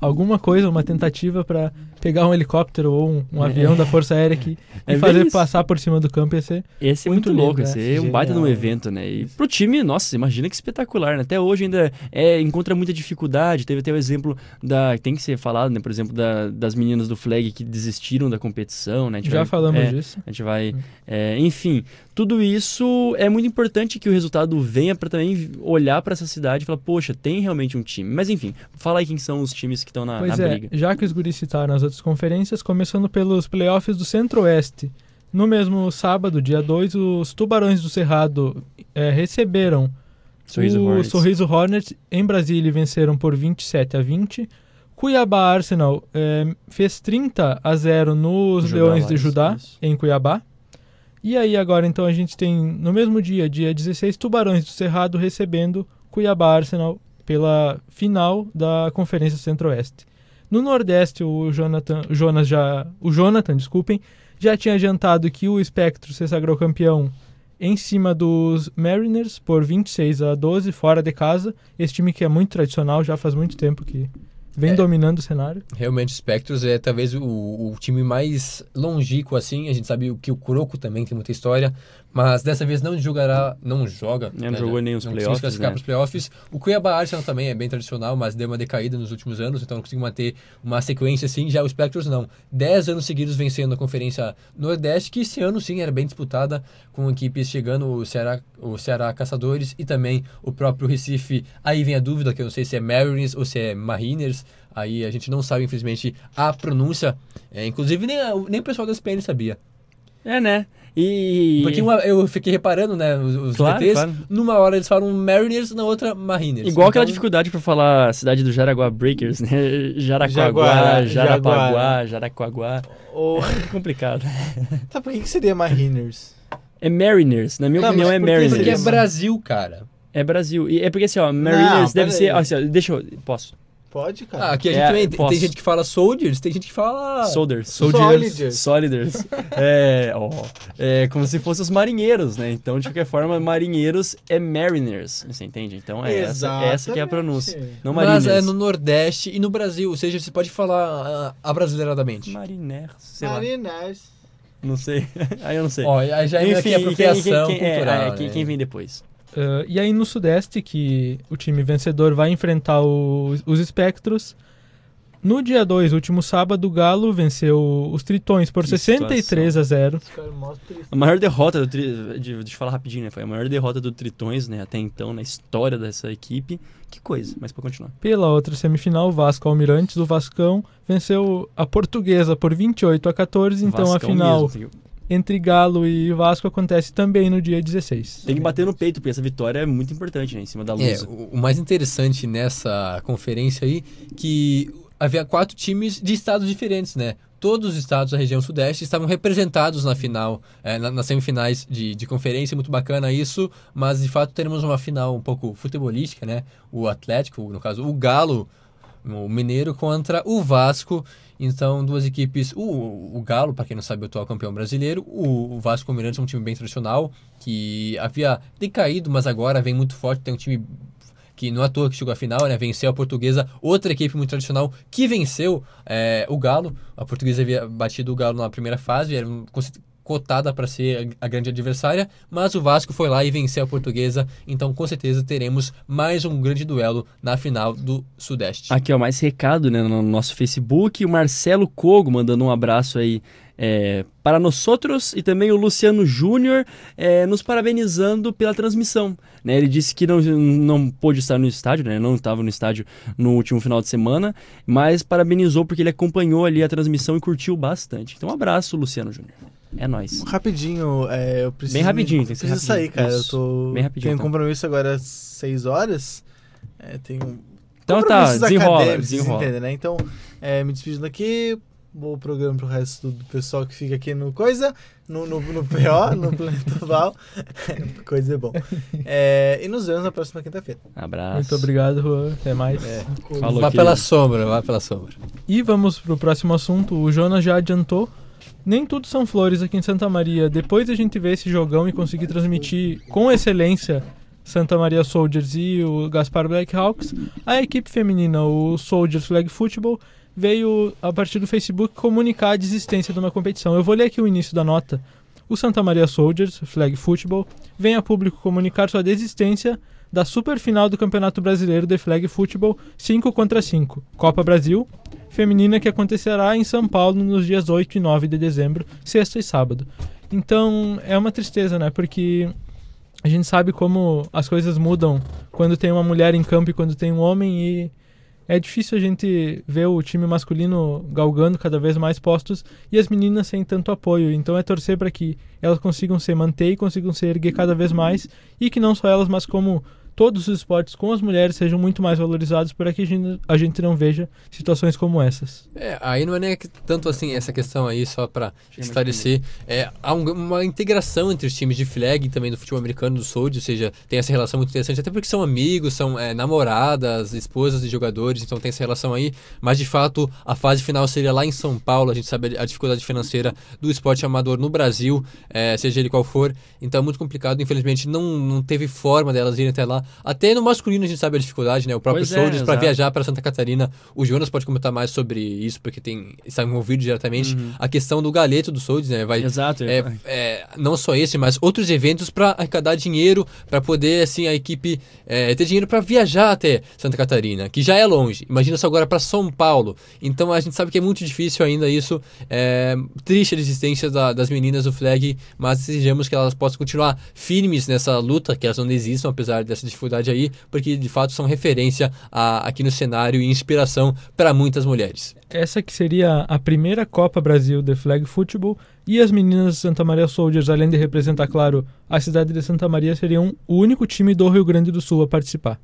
alguma coisa, uma tentativa para pegar um helicóptero ou um, um avião da Força Aérea aqui É e fazer bem isso. passar por cima do campo ia ser. Esse é Muito muito, louco, lindo, esse né? é um baita de um evento, né? E pro time, nossa, imagina que espetacular, né? Até hoje ainda é, encontra muita dificuldade. Teve até o exemplo da. Tem que ser falado, né? Por exemplo, da- das meninas do Flag que desistiram da competição, né? A gente Já vai- falamos é, disso. A gente vai. é, enfim, tudo isso é muito importante que o resultado venha para também olhar para essa cidade e falar, poxa, tem realmente um time. Mas enfim, fala aí quem são os times que estão na, Pois na é, briga. já que os guris citaram as outras conferências, começando pelos playoffs do Centro-Oeste. No mesmo sábado, dia 2, os Tubarões do Cerrado eh, receberam Sorriso o Hornets. Sorriso Hornets em Brasília e venceram por 27 a 20. Cuiabá Arsenal eh, fez 30 a 0 nos Judá Leões de Judá, isso. em Cuiabá. E aí agora então a gente tem no mesmo dia, dia 16, Tubarões do Cerrado recebendo Cuiabá Arsenal pela final da Conferência Centro-Oeste. No Nordeste, o Jonathan, o Jonas já, o Jonathan, desculpem, já tinha adiantado que o Spectro se sagrou campeão em cima dos Mariners por 26 a 12 fora de casa. Esse time que é muito tradicional, já faz muito tempo que vem É. dominando o cenário. Realmente, o Spectros é talvez o, o time mais longínquo, assim. A gente sabe que o Croco também tem muita história, mas dessa vez não jogará, não joga. Não jogou nem os não playoffs, classificar né? para os playoffs. O Cuiabá Arsenal também é bem tradicional, mas deu uma decaída nos últimos anos, então não conseguiu manter uma sequência assim. Já o Spectros não. Dez anos seguidos vencendo a Conferência Nordeste, que esse ano sim era bem disputada, com equipes chegando o Ceará, o Ceará Caçadores e também o próprio Recife. Aí vem a dúvida, que eu não sei se é Mariners ou se é Mariners. Aí a gente não sabe, infelizmente, a pronúncia. É, inclusive, nem, a- nem o pessoal da SPN sabia. É, né? E. Porque uma- eu fiquei reparando, né, os, os Claro, VTs, claro. numa hora eles falam Mariners, na outra Mariners. Igual aquela Então, dificuldade pra falar a cidade do Jaraguá Breakers, né? <laughs> Jaraquaguá, Jaguara, Jarapaguá. Ou... <laughs> É complicado. <laughs> Tá, por que que seria Mariners? É Mariners, na minha Não, opinião mas é Mariners. Porque é Brasil, cara. É Brasil. E é porque assim, ó, Mariners deve pera ser. ó, assim, ó, deixa eu. Posso. Pode, cara. Ah, aqui a gente É, também tem, tem gente que fala soldiers, tem gente que fala... Soldiers. Soldiers. Soliders. <laughs> É, ó, é como se fossem os marinheiros, né? Então, de qualquer forma, marinheiros é mariners. Você entende? Então é essa, essa que é a pronúncia. Não Mas mariners. é no Nordeste e no Brasil, ou seja, você pode falar ah, abrasileiradamente. Mariners, sei lá. Mariners. Não sei. <laughs> Aí eu não sei. Ó, aí já Enfim, apropriação quem, quem, é, cultural, é, né? quem, quem vem depois? Uh, e aí no Sudeste, que o time vencedor vai enfrentar o- os Espectros. No dia 2, último sábado, o Galo venceu os Tritões por Que 63 a 0. A maior derrota do tri... de- Deixa eu falar rapidinho, né? Foi a maior derrota do Tritões, né? Até então, na história dessa equipe. Que coisa, mas pra continuar. Pela outra semifinal, o Vasco Almirantes, o Vascão, venceu a Portuguesa por 28 a 14. Então a Vascão final mesmo? Entre Galo e Vasco acontece também no dia 16. Tem que bater no peito, porque essa vitória é muito importante, né? Em cima da É, luz. o, o mais interessante nessa conferência aí, que havia quatro times de estados diferentes, né? Todos os estados da região sudeste estavam representados na final, é, na- nas semifinais de, de conferência, muito bacana isso, mas de fato teremos uma final um pouco futebolística, né? O Atlético, no caso, o Galo, o Mineiro contra o Vasco. Então, duas equipes. O, o Galo, para quem não sabe, o atual campeão brasileiro. O, o Vasco Almirante é um time bem tradicional, que havia decaído, mas agora vem muito forte. Tem um time que não é à toa que chegou à final, né? Venceu a Portuguesa, outra equipe muito tradicional que venceu é, o Galo. A Portuguesa havia batido o Galo na primeira fase, era cotada para ser a grande adversária, mas o Vasco foi lá e venceu a Portuguesa. Então, com certeza, teremos mais um grande duelo na final do Sudeste. Aqui, ó, mais recado, né, no nosso Facebook. O Marcelo Cogo mandando um abraço aí é, para nós outros e também o Luciano Júnior é, nos parabenizando pela transmissão. Né? Ele disse que não, não pôde estar no estádio, né? não estava no estádio no último final de semana, mas parabenizou porque ele acompanhou ali a transmissão e curtiu bastante. Então, um abraço, Luciano Júnior. É nóis. Rapidinho, é, eu preciso. Bem rapidinho, tem que ser Preciso rapidinho. sair, cara. Isso. Eu tô. Bem rapidinho, Tenho então. compromisso agora às 6 horas. É, tenho. Então tá, desenrola, desenrola. entendem, né? Então, é, me despedindo aqui. Bom programa pro resto do pessoal que fica aqui no Coisa, no, no, no PO, no <laughs> Planeta Val. <laughs> Coisa é bom. É, e nos vemos na próxima quinta-feira. Abraço. Muito obrigado, Juan. Até mais. Falou, Vá pela sombra, vá pela sombra. E vamos pro próximo assunto. O Jonas já adiantou. Nem tudo são flores aqui em Santa Maria. Depois da gente ver esse jogão e conseguir transmitir com excelência Santa Maria Soldiers e o Gaspar Blackhawks, a equipe feminina, o Soldiers Flag Football, veio a partir do Facebook comunicar a desistência de uma competição. Eu vou ler aqui o início da nota. O Santa Maria Soldiers Flag Football vem a público comunicar sua desistência da superfinal do Campeonato Brasileiro de Flag Football 5 contra 5, Copa Brasil, feminina que acontecerá em São Paulo nos dias 8 e 9 de dezembro, sexta e sábado. Então é uma tristeza, né? Porque a gente sabe como as coisas mudam quando tem uma mulher em campo e quando tem um homem e é difícil a gente ver o time masculino galgando cada vez mais postos e as meninas sem tanto apoio. Então é torcer para que elas consigam se manter e consigam se erguer cada vez mais e que não só elas, mas como todos os esportes com as mulheres sejam muito mais valorizados para que a gente, a gente não veja situações como essas. É, aí não é nem que- tanto assim essa questão aí, só pra esclarecer. É, há um- uma integração entre os times de flag e também do futebol americano do Sold, ou seja, tem essa relação muito interessante, até porque são amigos, são é, namoradas, esposas de jogadores, então tem essa relação aí. Mas de fato, a fase final seria lá em São Paulo, a gente sabe a dificuldade financeira do esporte amador no Brasil, é, seja ele qual for, então é muito complicado. Infelizmente, não, não teve forma delas irem até lá Até no masculino a gente sabe a dificuldade, né? O próprio Pois é, Soldiers para exato. viajar para Santa Catarina. O Jonas pode comentar mais sobre isso, porque tem está envolvido diretamente. A questão do galeto do Soldiers, né? Vai, Uhum. Exato. é, é, não só esse, mas outros eventos para arrecadar dinheiro, para poder assim a equipe é, ter dinheiro para viajar até Santa Catarina, que já é longe. Imagina só agora para São Paulo. Então a gente sabe que é muito difícil ainda isso. É, triste a resistência da- das meninas do flag, mas desejamos que elas possam continuar firmes nessa luta, que elas não desistam apesar dessa dificuldade aí, porque de fato são referência a- aqui no cenário e inspiração para muitas mulheres. Essa que seria a primeira Copa Brasil de Flag Football e as meninas de Santa Maria Soldiers, além de representar, claro, a cidade de Santa Maria, seriam o único time do Rio Grande do Sul a participar.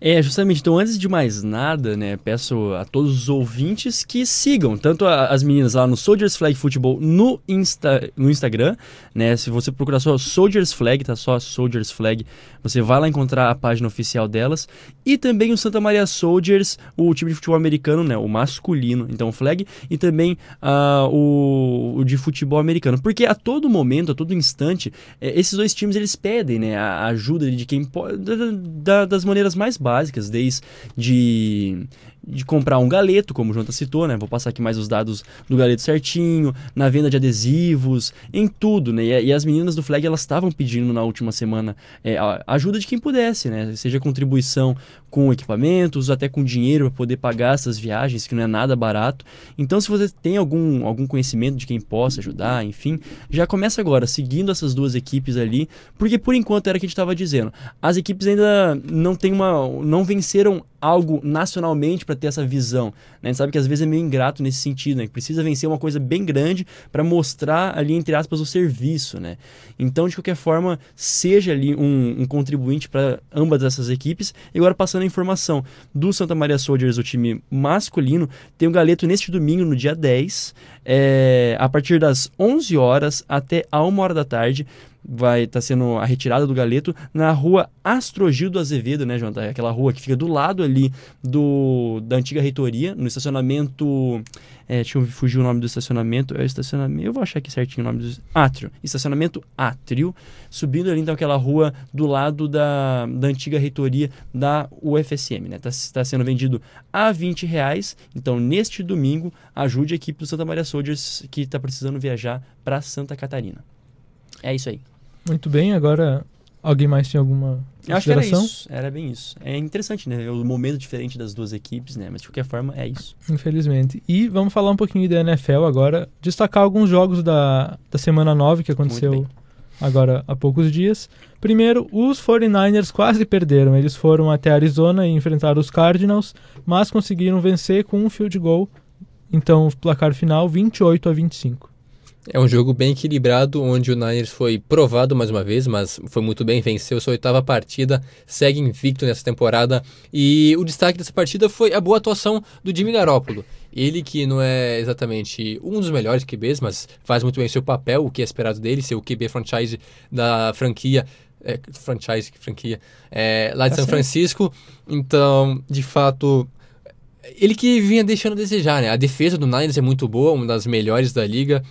É, justamente. Então, antes de mais nada, né, peço a todos os ouvintes que sigam tanto a- as meninas lá no Soldiers Flag Football no, Insta, no Instagram, né? Se você procurar só Soldiers Flag, tá só Soldiers Flag, você vai lá encontrar a página oficial delas. E também o Santa Maria Soldiers, o time de futebol americano, né? O masculino, então flag, e também ah, o, o de futebol americano. Porque a todo momento, a todo instante, eh, esses dois times eles pedem, né? A ajuda de quem pode. da- das maneiras mais básicas, desde de, comprar um galeto, como o Jonathan citou, né? Vou passar aqui mais os dados do galeto certinho, na venda de adesivos, em tudo, né? E, e as meninas do Flag, elas estavam pedindo na última semana é, ajuda de quem pudesse, né? Seja contribuição com equipamentos, até com dinheiro para poder pagar essas viagens, que não é nada barato. Então, se você tem algum, algum conhecimento de quem possa ajudar, enfim, já começa agora, seguindo essas duas equipes ali, porque por enquanto era o que a gente estava dizendo. As equipes ainda não tem uma. Não venceram algo nacionalmente para ter essa visão. Né? A gente sabe que às vezes é meio ingrato nesse sentido, né? Precisa vencer uma coisa bem grande para mostrar ali, entre aspas, o serviço, né? Então, de qualquer forma, seja ali um, um contribuinte para ambas essas equipes. E agora, passando a informação do Santa Maria Soldiers, o time masculino, tem o galeto neste domingo, no dia 10, é, a partir das 11 horas até a 1 hora da tarde vai estar sendo a retirada do galeto na rua Astrogildo Azevedo, né, Jonathan? Aquela rua que fica do lado ali do, da antiga reitoria, no estacionamento. É, deixa eu fugir o nome do estacionamento. É o estacionamento. Eu vou achar aqui certinho o nome do. Átrio. Estacionamento Átrio. Subindo ali, então, aquela rua do lado da, da antiga reitoria da UFSM, né? Está tá sendo vendido a 20 reais. Então, neste domingo, ajude a equipe do Santa Maria Soldiers que está precisando viajar para Santa Catarina. É isso aí. Muito bem, agora alguém mais tem alguma Eu acho que era isso. Era bem isso. É interessante, né? O momento diferente das duas equipes, né? Mas de qualquer forma, é isso. Infelizmente. E vamos falar um pouquinho da NFL agora, destacar alguns jogos da, da semana 9 que aconteceu agora há poucos dias. Primeiro, os 49ers quase perderam. Eles foram até Arizona e enfrentaram os Cardinals, mas conseguiram vencer com um field goal. Então, o placar final 28 a 25. É um jogo bem equilibrado, onde o Niners foi provado mais uma vez, mas foi muito bem, venceu sua oitava partida, segue invicto nessa temporada. E o destaque dessa partida foi a boa atuação do Jimmy Garoppolo. Ele que não é exatamente um dos melhores QBs, mas faz muito bem seu papel, o que é esperado dele, ser o QB franchise da franquia. é, franchise, franquia, é, lá de Tá São certo. Francisco. Então, de fato, ele que vinha deixando a desejar, né? A defesa do Niners é muito boa, uma das melhores da liga.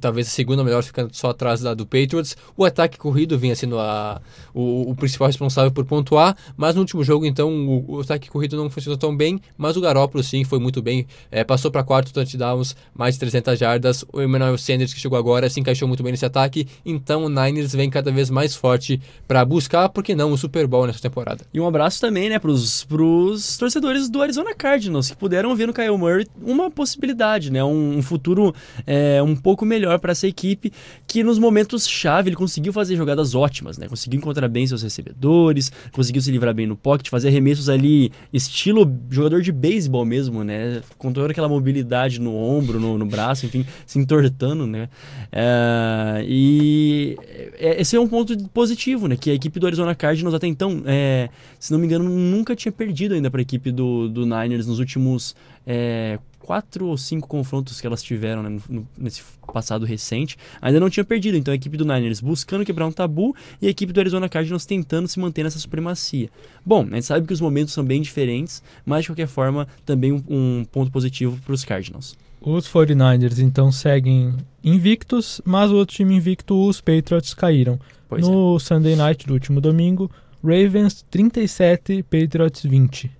Talvez a segunda melhor, ficando só atrás da do Patriots. O ataque corrido vinha sendo a, o, o principal responsável por pontuar, mas no último jogo, então, o, o ataque corrido não funcionou tão bem, mas o Garoppolo, sim, foi muito bem. É, passou para quatro touchdowns, mais de 300 jardas. O Emmanuel Sanders, que chegou agora, se encaixou muito bem nesse ataque. Então, o Niners vem cada vez mais forte para buscar, por que não, o Super Bowl nessa temporada. E um abraço também, né, pros, pros torcedores do Arizona Cardinals, que puderam ver no Kyle Murray uma possibilidade, né, um, um futuro é, um pouco melhor para essa equipe, que nos momentos-chave ele conseguiu fazer jogadas ótimas, né, conseguiu encontrar bem seus recebedores, conseguiu se livrar bem no pocket, fazer arremessos ali, estilo jogador de beisebol mesmo, né, com toda aquela mobilidade no ombro, no, no braço, enfim, se entortando, né, é, e esse é um ponto positivo, né, que a equipe do Arizona Cardinals até então, é, se não me engano, nunca tinha perdido ainda para a equipe do, do Niners nos últimos é, quatro ou cinco confrontos que elas tiveram né, no- nesse passado recente, ainda não tinha perdido. Então a equipe do Niners buscando quebrar um tabu e a equipe do Arizona Cardinals tentando se manter nessa supremacia. Bom, a gente sabe que os momentos são bem diferentes, mas de qualquer forma também um, um ponto positivo para os Cardinals. Os 49ers então seguem invictos, mas o outro time invicto, os Patriots, caíram. Pois é. no Sunday Night do último domingo, Ravens 37, Patriots 20.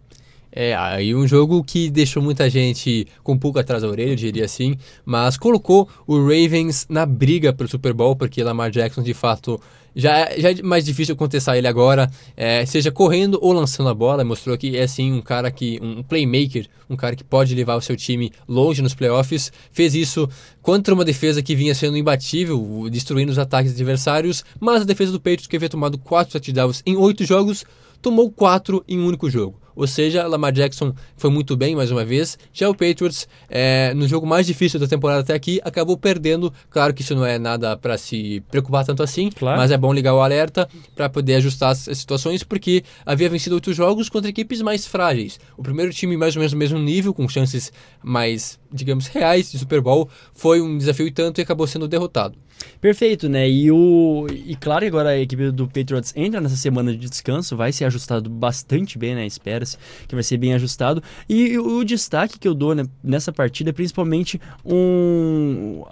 É, aí um jogo que deixou muita gente com um pouco atrás da orelha, eu diria assim, mas colocou o Ravens na briga pelo Super Bowl, porque Lamar Jackson, de fato, já, já é mais difícil contestar ele agora, é, seja correndo ou lançando a bola, mostrou que é sim um cara que, um playmaker, um cara que pode levar o seu time longe nos playoffs, fez isso contra uma defesa que vinha sendo imbatível, destruindo os ataques adversários, mas a defesa do Patriots, que havia tomado 4 touchdowns em 8 jogos, tomou 4 em um único jogo. Ou seja, Lamar Jackson foi muito bem mais uma vez. Já o Patriots, é, no jogo mais difícil da temporada até aqui, acabou perdendo. Claro que isso não é nada para se preocupar tanto assim, Claro. mas é bom ligar o alerta para poder ajustar as as situações, porque havia vencido outros jogos contra equipes mais frágeis. O primeiro time, mais ou menos no mesmo nível, com chances mais, digamos, reais de Super Bowl, foi um desafio e tanto e acabou sendo derrotado. Perfeito, né? E o e claro que agora a equipe do Patriots entra nessa semana de descanso, vai ser ajustado bastante bem, né? Espera-se que vai ser bem ajustado. E o, destaque que eu dou né, nessa partida é principalmente um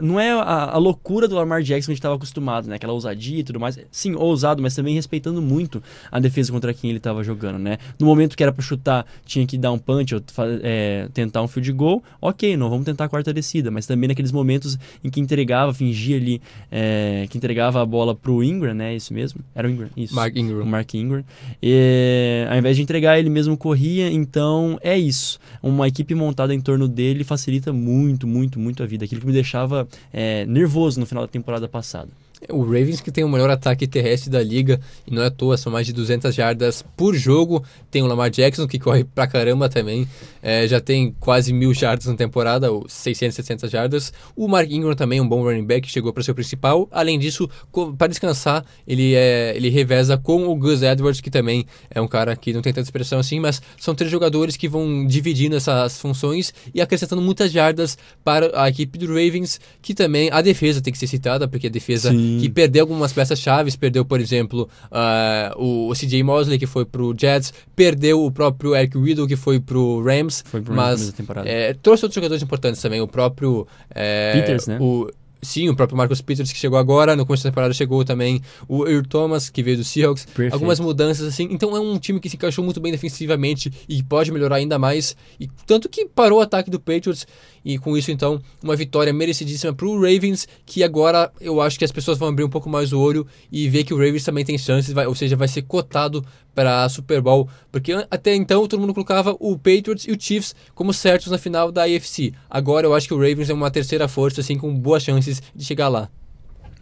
não é a, a loucura do Lamar Jackson que a gente estava acostumado, né? Aquela ousadia e tudo mais. Sim, ousado, mas também respeitando muito a defesa contra quem ele estava jogando, né? No momento que era para chutar, tinha que dar um punch ou é, tentar um field goal. Ok, não vamos tentar a quarta descida, mas também naqueles momentos em que entregava, fingia ali, é, que entregava a bola pro Ingram, né? Isso mesmo? Era o Ingram, isso. Mark Ingram. O Mark Ingram. E, ao invés de entregar, ele mesmo corria. Então, é isso. Uma equipe montada em torno dele facilita muito, muito, muito a vida. Aquilo que me deixava é, nervoso no final da temporada passada. O Ravens que tem o melhor ataque terrestre da liga e não é à toa, são mais de 200 jardas por jogo. Tem o Lamar Jackson que corre pra caramba também, é, já tem quase mil jardas na temporada, ou 600, 700 jardas. O Mark Ingram também um bom running back, chegou para ser o principal. Além disso, para descansar, ele, é, ele reveza com o Gus Edwards, que também é um cara que não tem tanta expressão assim, mas são três jogadores que vão dividindo essas funções e acrescentando muitas jardas para a equipe do Ravens, que também a defesa tem que ser citada, porque a defesa Sim. Que perdeu algumas peças chaves, perdeu, por exemplo, ah, o, o CJ Mosley, que foi pro Jets, perdeu o próprio Eric Riddle, que foi pro Rams, Foi pro Rams mas temporada. é, trouxe outros jogadores importantes também, o próprio... é, Peters, né? O, sim, o próprio Marcus Peters, que chegou agora, no começo da temporada chegou também o Earl Thomas, que veio do Seahawks, Perfeito. algumas mudanças assim, então é um time que se encaixou muito bem defensivamente e pode melhorar ainda mais, e tanto que parou o ataque do Patriots, e com isso então, uma vitória merecidíssima pro Ravens, que agora eu acho que as pessoas vão abrir um pouco mais o olho e ver que o Ravens também tem chances, vai- ou seja, vai ser cotado para Super Bowl, porque até então todo mundo colocava o Patriots e o Chiefs como certos na final da AFC. Agora eu acho que o Ravens é uma terceira força assim com boas chances de chegar lá.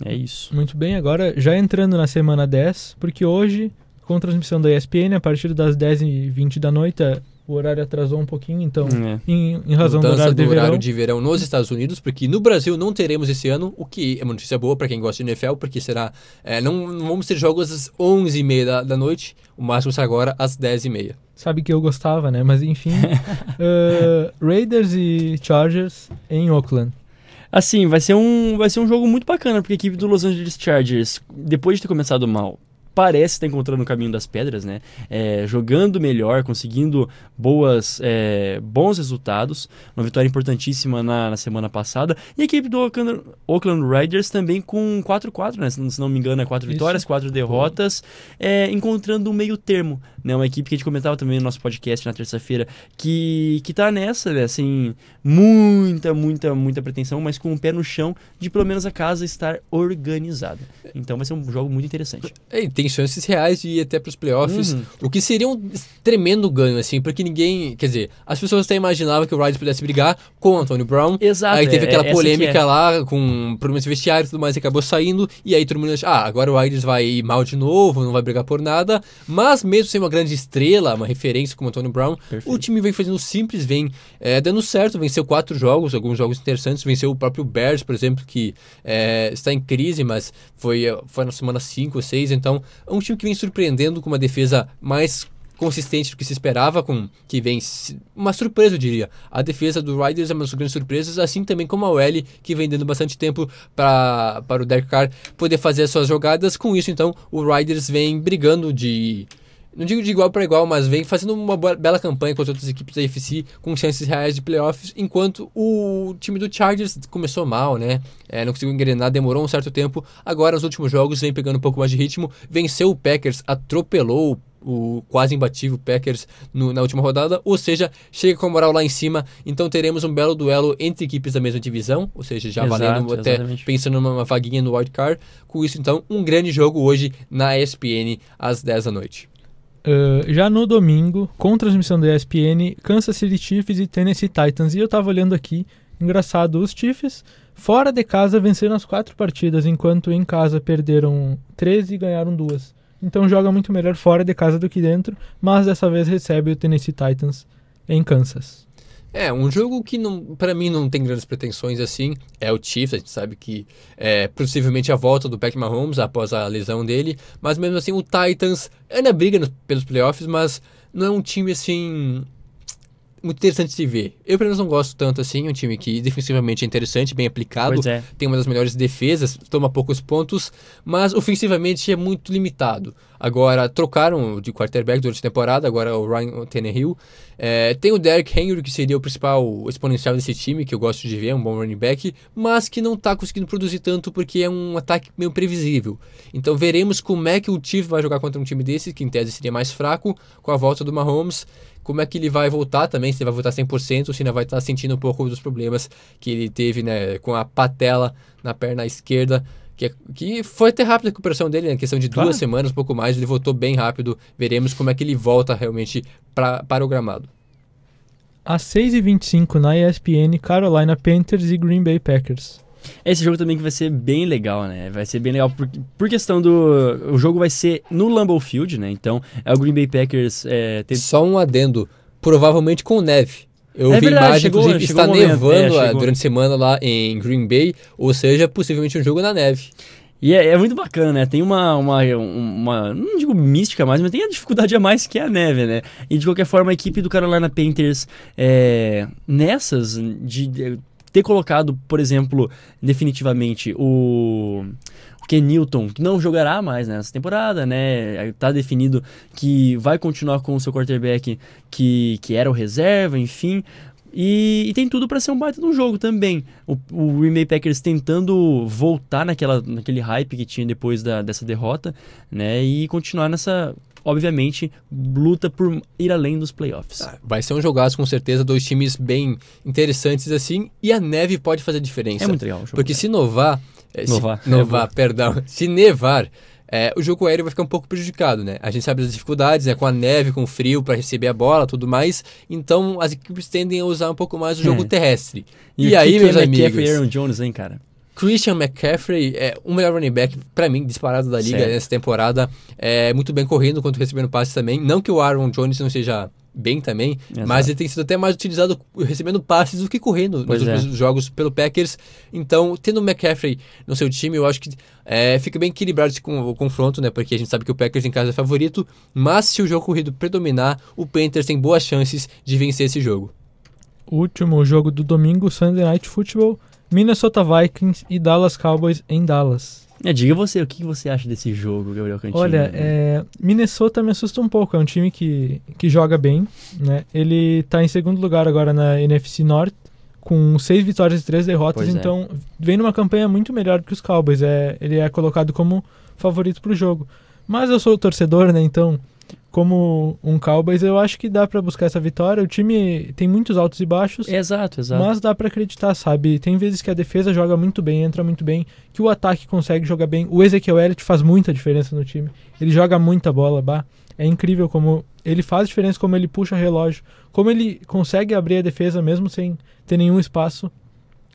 É isso. Muito bem, agora já entrando na semana 10, porque hoje, com transmissão da ESPN, a partir das 10h20 da noite, eh, o horário atrasou um pouquinho, então, É. em, em razão do Mudança horário de verão. horário de verão nos Estados Unidos, porque no Brasil não teremos esse ano, o que é uma notícia boa para quem gosta de NFL, porque será é, não, não vamos ter jogos às 11h30 da, da noite, o máximo será agora às 10h30. Sabe que eu gostava, né? Mas enfim, <laughs> eh, Raiders e Chargers em Oakland. Assim, vai ser um, vai ser um jogo muito bacana, porque a equipe do Los Angeles Chargers, depois de ter começado mal, parece estar encontrando o caminho das pedras, né? É, jogando melhor, conseguindo boas, é, bons resultados. Uma vitória importantíssima na, na semana passada. E a equipe do Oakland, Oakland Raiders também com 4-4, né? Se não- se não me engano, é 4 Isso. vitórias, 4 derrotas, é, encontrando um meio termo, né? Uma equipe que a gente comentava também no nosso podcast na terça-feira, que, que tá nessa, né? Assim, muita, muita, muita pretensão, mas com o pé no chão de pelo menos a casa estar organizada. Então vai ser um jogo muito interessante. E tem chances reais de ir até pros playoffs, Uhum. o que seria um tremendo ganho, assim, porque ninguém. Quer dizer, as pessoas até imaginavam que o Riders pudesse brigar com o Antonio Brown. Exato. Aí teve é- aquela polêmica é. lá com problemas de vestiário e tudo mais, e acabou saindo. E aí todo mundo acha, ah, agora o Riders vai ir mal de novo, não vai brigar por nada. Mas mesmo sem uma grande estrela, uma referência como o Antonio Brown, Perfeito. o time vem fazendo simples, vem é, dando certo. Venceu quatro jogos, alguns jogos interessantes. Venceu o próprio Bears, por exemplo, que é, está em crise, mas foi, foi na semana 5 ou 6. Então, é um time que vem surpreendendo com uma defesa mais consistente do que se esperava, com que vem uma surpresa, eu diria. A defesa do Riders é uma das grandes surpresas, assim também como a OL, que vem dando bastante tempo pra, para o Derek Carr poder fazer as suas jogadas. Com isso, então, o Riders vem brigando de não digo de igual para igual, mas vem fazendo uma bela campanha contra outras equipes da AFC com chances reais de playoffs, enquanto o time do Chargers começou mal, né? É, não conseguiu engrenar, demorou um certo tempo. Agora, nos últimos jogos, vem pegando um pouco mais de ritmo, venceu o Packers, atropelou o quase imbatível Packers no- na última rodada, ou seja, chega com a moral lá em cima, então teremos um belo duelo entre equipes da mesma divisão, ou seja, já Exato, valendo até exatamente. pensando numa vaguinha no wild card. Com isso, então, um grande jogo hoje na ESPN às 10 da noite. Uh, já no domingo, com transmissão da ESPN, Kansas City Chiefs e Tennessee Titans. E eu tava olhando aqui, engraçado, os Chiefs fora de casa venceram as quatro partidas, enquanto em casa perderam 13 e ganharam duas. Então joga muito melhor fora de casa do que dentro, mas dessa vez recebe o Tennessee Titans em Kansas. É, um jogo que não, para mim não tem grandes pretensões assim. É o Chiefs, a gente sabe que é possivelmente a volta do Patrick Mahomes após a lesão dele, mas mesmo assim o Titans na briga nos- pelos playoffs, mas não é um time assim muito interessante de se ver. Eu pelo menos não gosto tanto assim, é um time que defensivamente é interessante, bem aplicado, é. tem uma das melhores defesas, toma poucos pontos, mas ofensivamente é muito limitado. Agora, trocaram de quarterback durante a temporada, agora o Ryan Tannehill. É, tem o Derrick Henry, que seria o principal exponencial desse time, que eu gosto de ver, é um bom running back, mas que não está conseguindo produzir tanto porque é um ataque meio previsível. Então veremos como é que o Chiefs vai jogar contra um time desse, que em tese seria mais fraco, com a volta do Mahomes. Como é que ele vai voltar também, se ele vai voltar 100% ou se ainda vai estar sentindo um pouco dos problemas que ele teve né, com a patela na perna esquerda, que, que foi até rápida a recuperação dele, na questão de Claro. duas semanas, um pouco mais, ele voltou bem rápido. Veremos como é que ele volta realmente pra, para o gramado. Às 6h25 na ESPN, Carolina Panthers e Green Bay Packers. Esse jogo também que vai ser bem legal, né? Vai ser bem legal por, por questão do... O jogo vai ser no Lambeau Field, né? Então, é o Green Bay Packers... É, ter- Só um adendo, provavelmente com neve. Eu É vi verdade, imagem, chegou- inclusive, chegou está momento, nevando é, durante a semana lá em Green Bay, ou seja, possivelmente um jogo na neve. E é, é muito bacana, né? Tem uma, uma, uma. Não digo mística mais, mas tem a dificuldade a mais que é a neve, né? E de qualquer forma, a equipe do Carolina Panthers, é, nessas, de, de ter colocado, por exemplo, definitivamente o. Ken Newton, que não jogará mais nessa temporada, né? Tá definido que vai continuar com o seu quarterback que, que era o reserva, enfim. E, e tem tudo para ser um baita de um jogo também. O, o Green Bay Packers tentando voltar naquela, naquele hype que tinha depois da, dessa derrota, né? E continuar nessa, obviamente, luta por ir além dos playoffs. Vai ser um jogaço, com certeza, dois times bem interessantes assim, e a neve pode fazer diferença. É muito legal o jogo. Porque se novar. é, se- Novar. novar, <laughs> perdão. Se nevar, é, o jogo aéreo vai ficar um pouco prejudicado, né? A gente sabe das dificuldades, né? Com a neve, com o frio para receber a bola tudo mais. Então as equipes tendem a usar um pouco mais o jogo É. terrestre. E, E, o aí, que meus que é amigos. E Aaron Jones, hein, cara? Christian McCaffrey é o melhor running back, pra mim, disparado da liga Certo. nessa temporada. É muito bem correndo quanto recebendo passes também. Não que o Aaron Jones não seja bem também, Exato. mas ele tem sido até mais utilizado recebendo passes do que correndo Pois nos é. últimos jogos pelo Packers. Então, tendo o McCaffrey no seu time, eu acho que é, fica bem equilibrado esse con- o confronto, né? Porque a gente sabe que o Packers em casa é favorito, mas se o jogo corrido predominar, o Panthers tem boas chances de vencer esse jogo. Último jogo do domingo, Sunday Night Football, Minnesota Vikings e Dallas Cowboys em Dallas. É, diga você, o que você acha desse jogo, Gabriel Cantini? Olha, é, Minnesota me assusta um pouco. É um time que, que joga bem, né? Ele tá em segundo lugar agora na NFC Norte, com seis vitórias e três derrotas. Pois é. então, vem numa campanha muito melhor que os Cowboys. É, ele é colocado como favorito pro jogo. Mas eu sou torcedor, né? Então, como um Cowboys, eu acho que dá pra buscar essa vitória. O time tem muitos altos e baixos. Exato, exato. Mas dá pra acreditar, sabe? Tem vezes que a defesa joga muito bem, entra muito bem, que o ataque consegue jogar bem. O Ezequiel Elliott faz muita diferença no time. Ele joga muita bola, bah. É incrível como ele faz diferença, como ele puxa relógio, como ele consegue abrir a defesa mesmo sem ter nenhum espaço,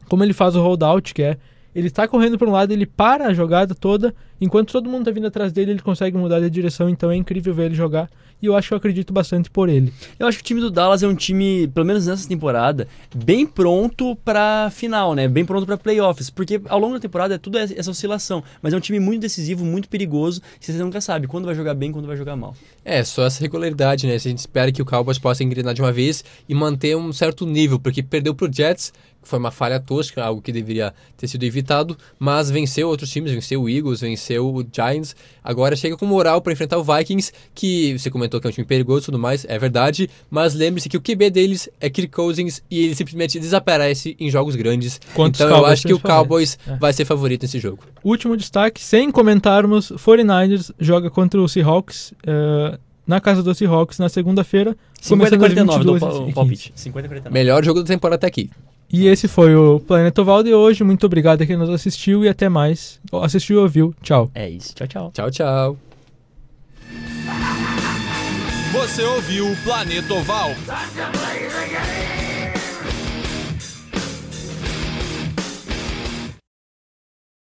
como ele faz o holdout, que é ele tá correndo para um lado, ele para a jogada toda, enquanto todo mundo tá vindo atrás dele, ele consegue mudar de direção, então é incrível ver ele jogar. E eu acho que eu acredito bastante por ele. Eu acho que o time do Dallas é um time, pelo menos nessa temporada, bem pronto pra final, né? Bem pronto pra playoffs. Porque ao longo da temporada é tudo essa oscilação. Mas é um time muito decisivo, muito perigoso. que Você nunca sabe quando vai jogar bem quando vai jogar mal. É, só essa regularidade, né? Se a gente espera que o Cowboys possa engrenar de uma vez e manter um certo nível, porque perdeu pro Jets foi uma falha tosca, algo que deveria ter sido evitado, mas venceu outros times, venceu o Eagles, venceu o Giants. Agora chega com moral para enfrentar o Vikings, que você comentou que é um time perigoso e tudo mais, é verdade, mas lembre-se que o QB deles é Kirk Cousins e ele simplesmente desaparece em jogos grandes. Quantos então eu Cowboys acho que o? Cowboys É. vai ser favorito nesse jogo. Último destaque, sem comentarmos, 49ers joga contra o Seahawks eh, na casa do Seahawks na segunda-feira. 50 começando às 49 do 22 pa- e o 15. palpite. 50 49. Melhor jogo da temporada até aqui. E esse foi o Planeta Oval de hoje. Muito obrigado a quem nos assistiu e até mais. Assistiu e ouviu. Tchau. É isso. Tchau, tchau. Tchau, tchau. Você ouviu o Planeta Oval.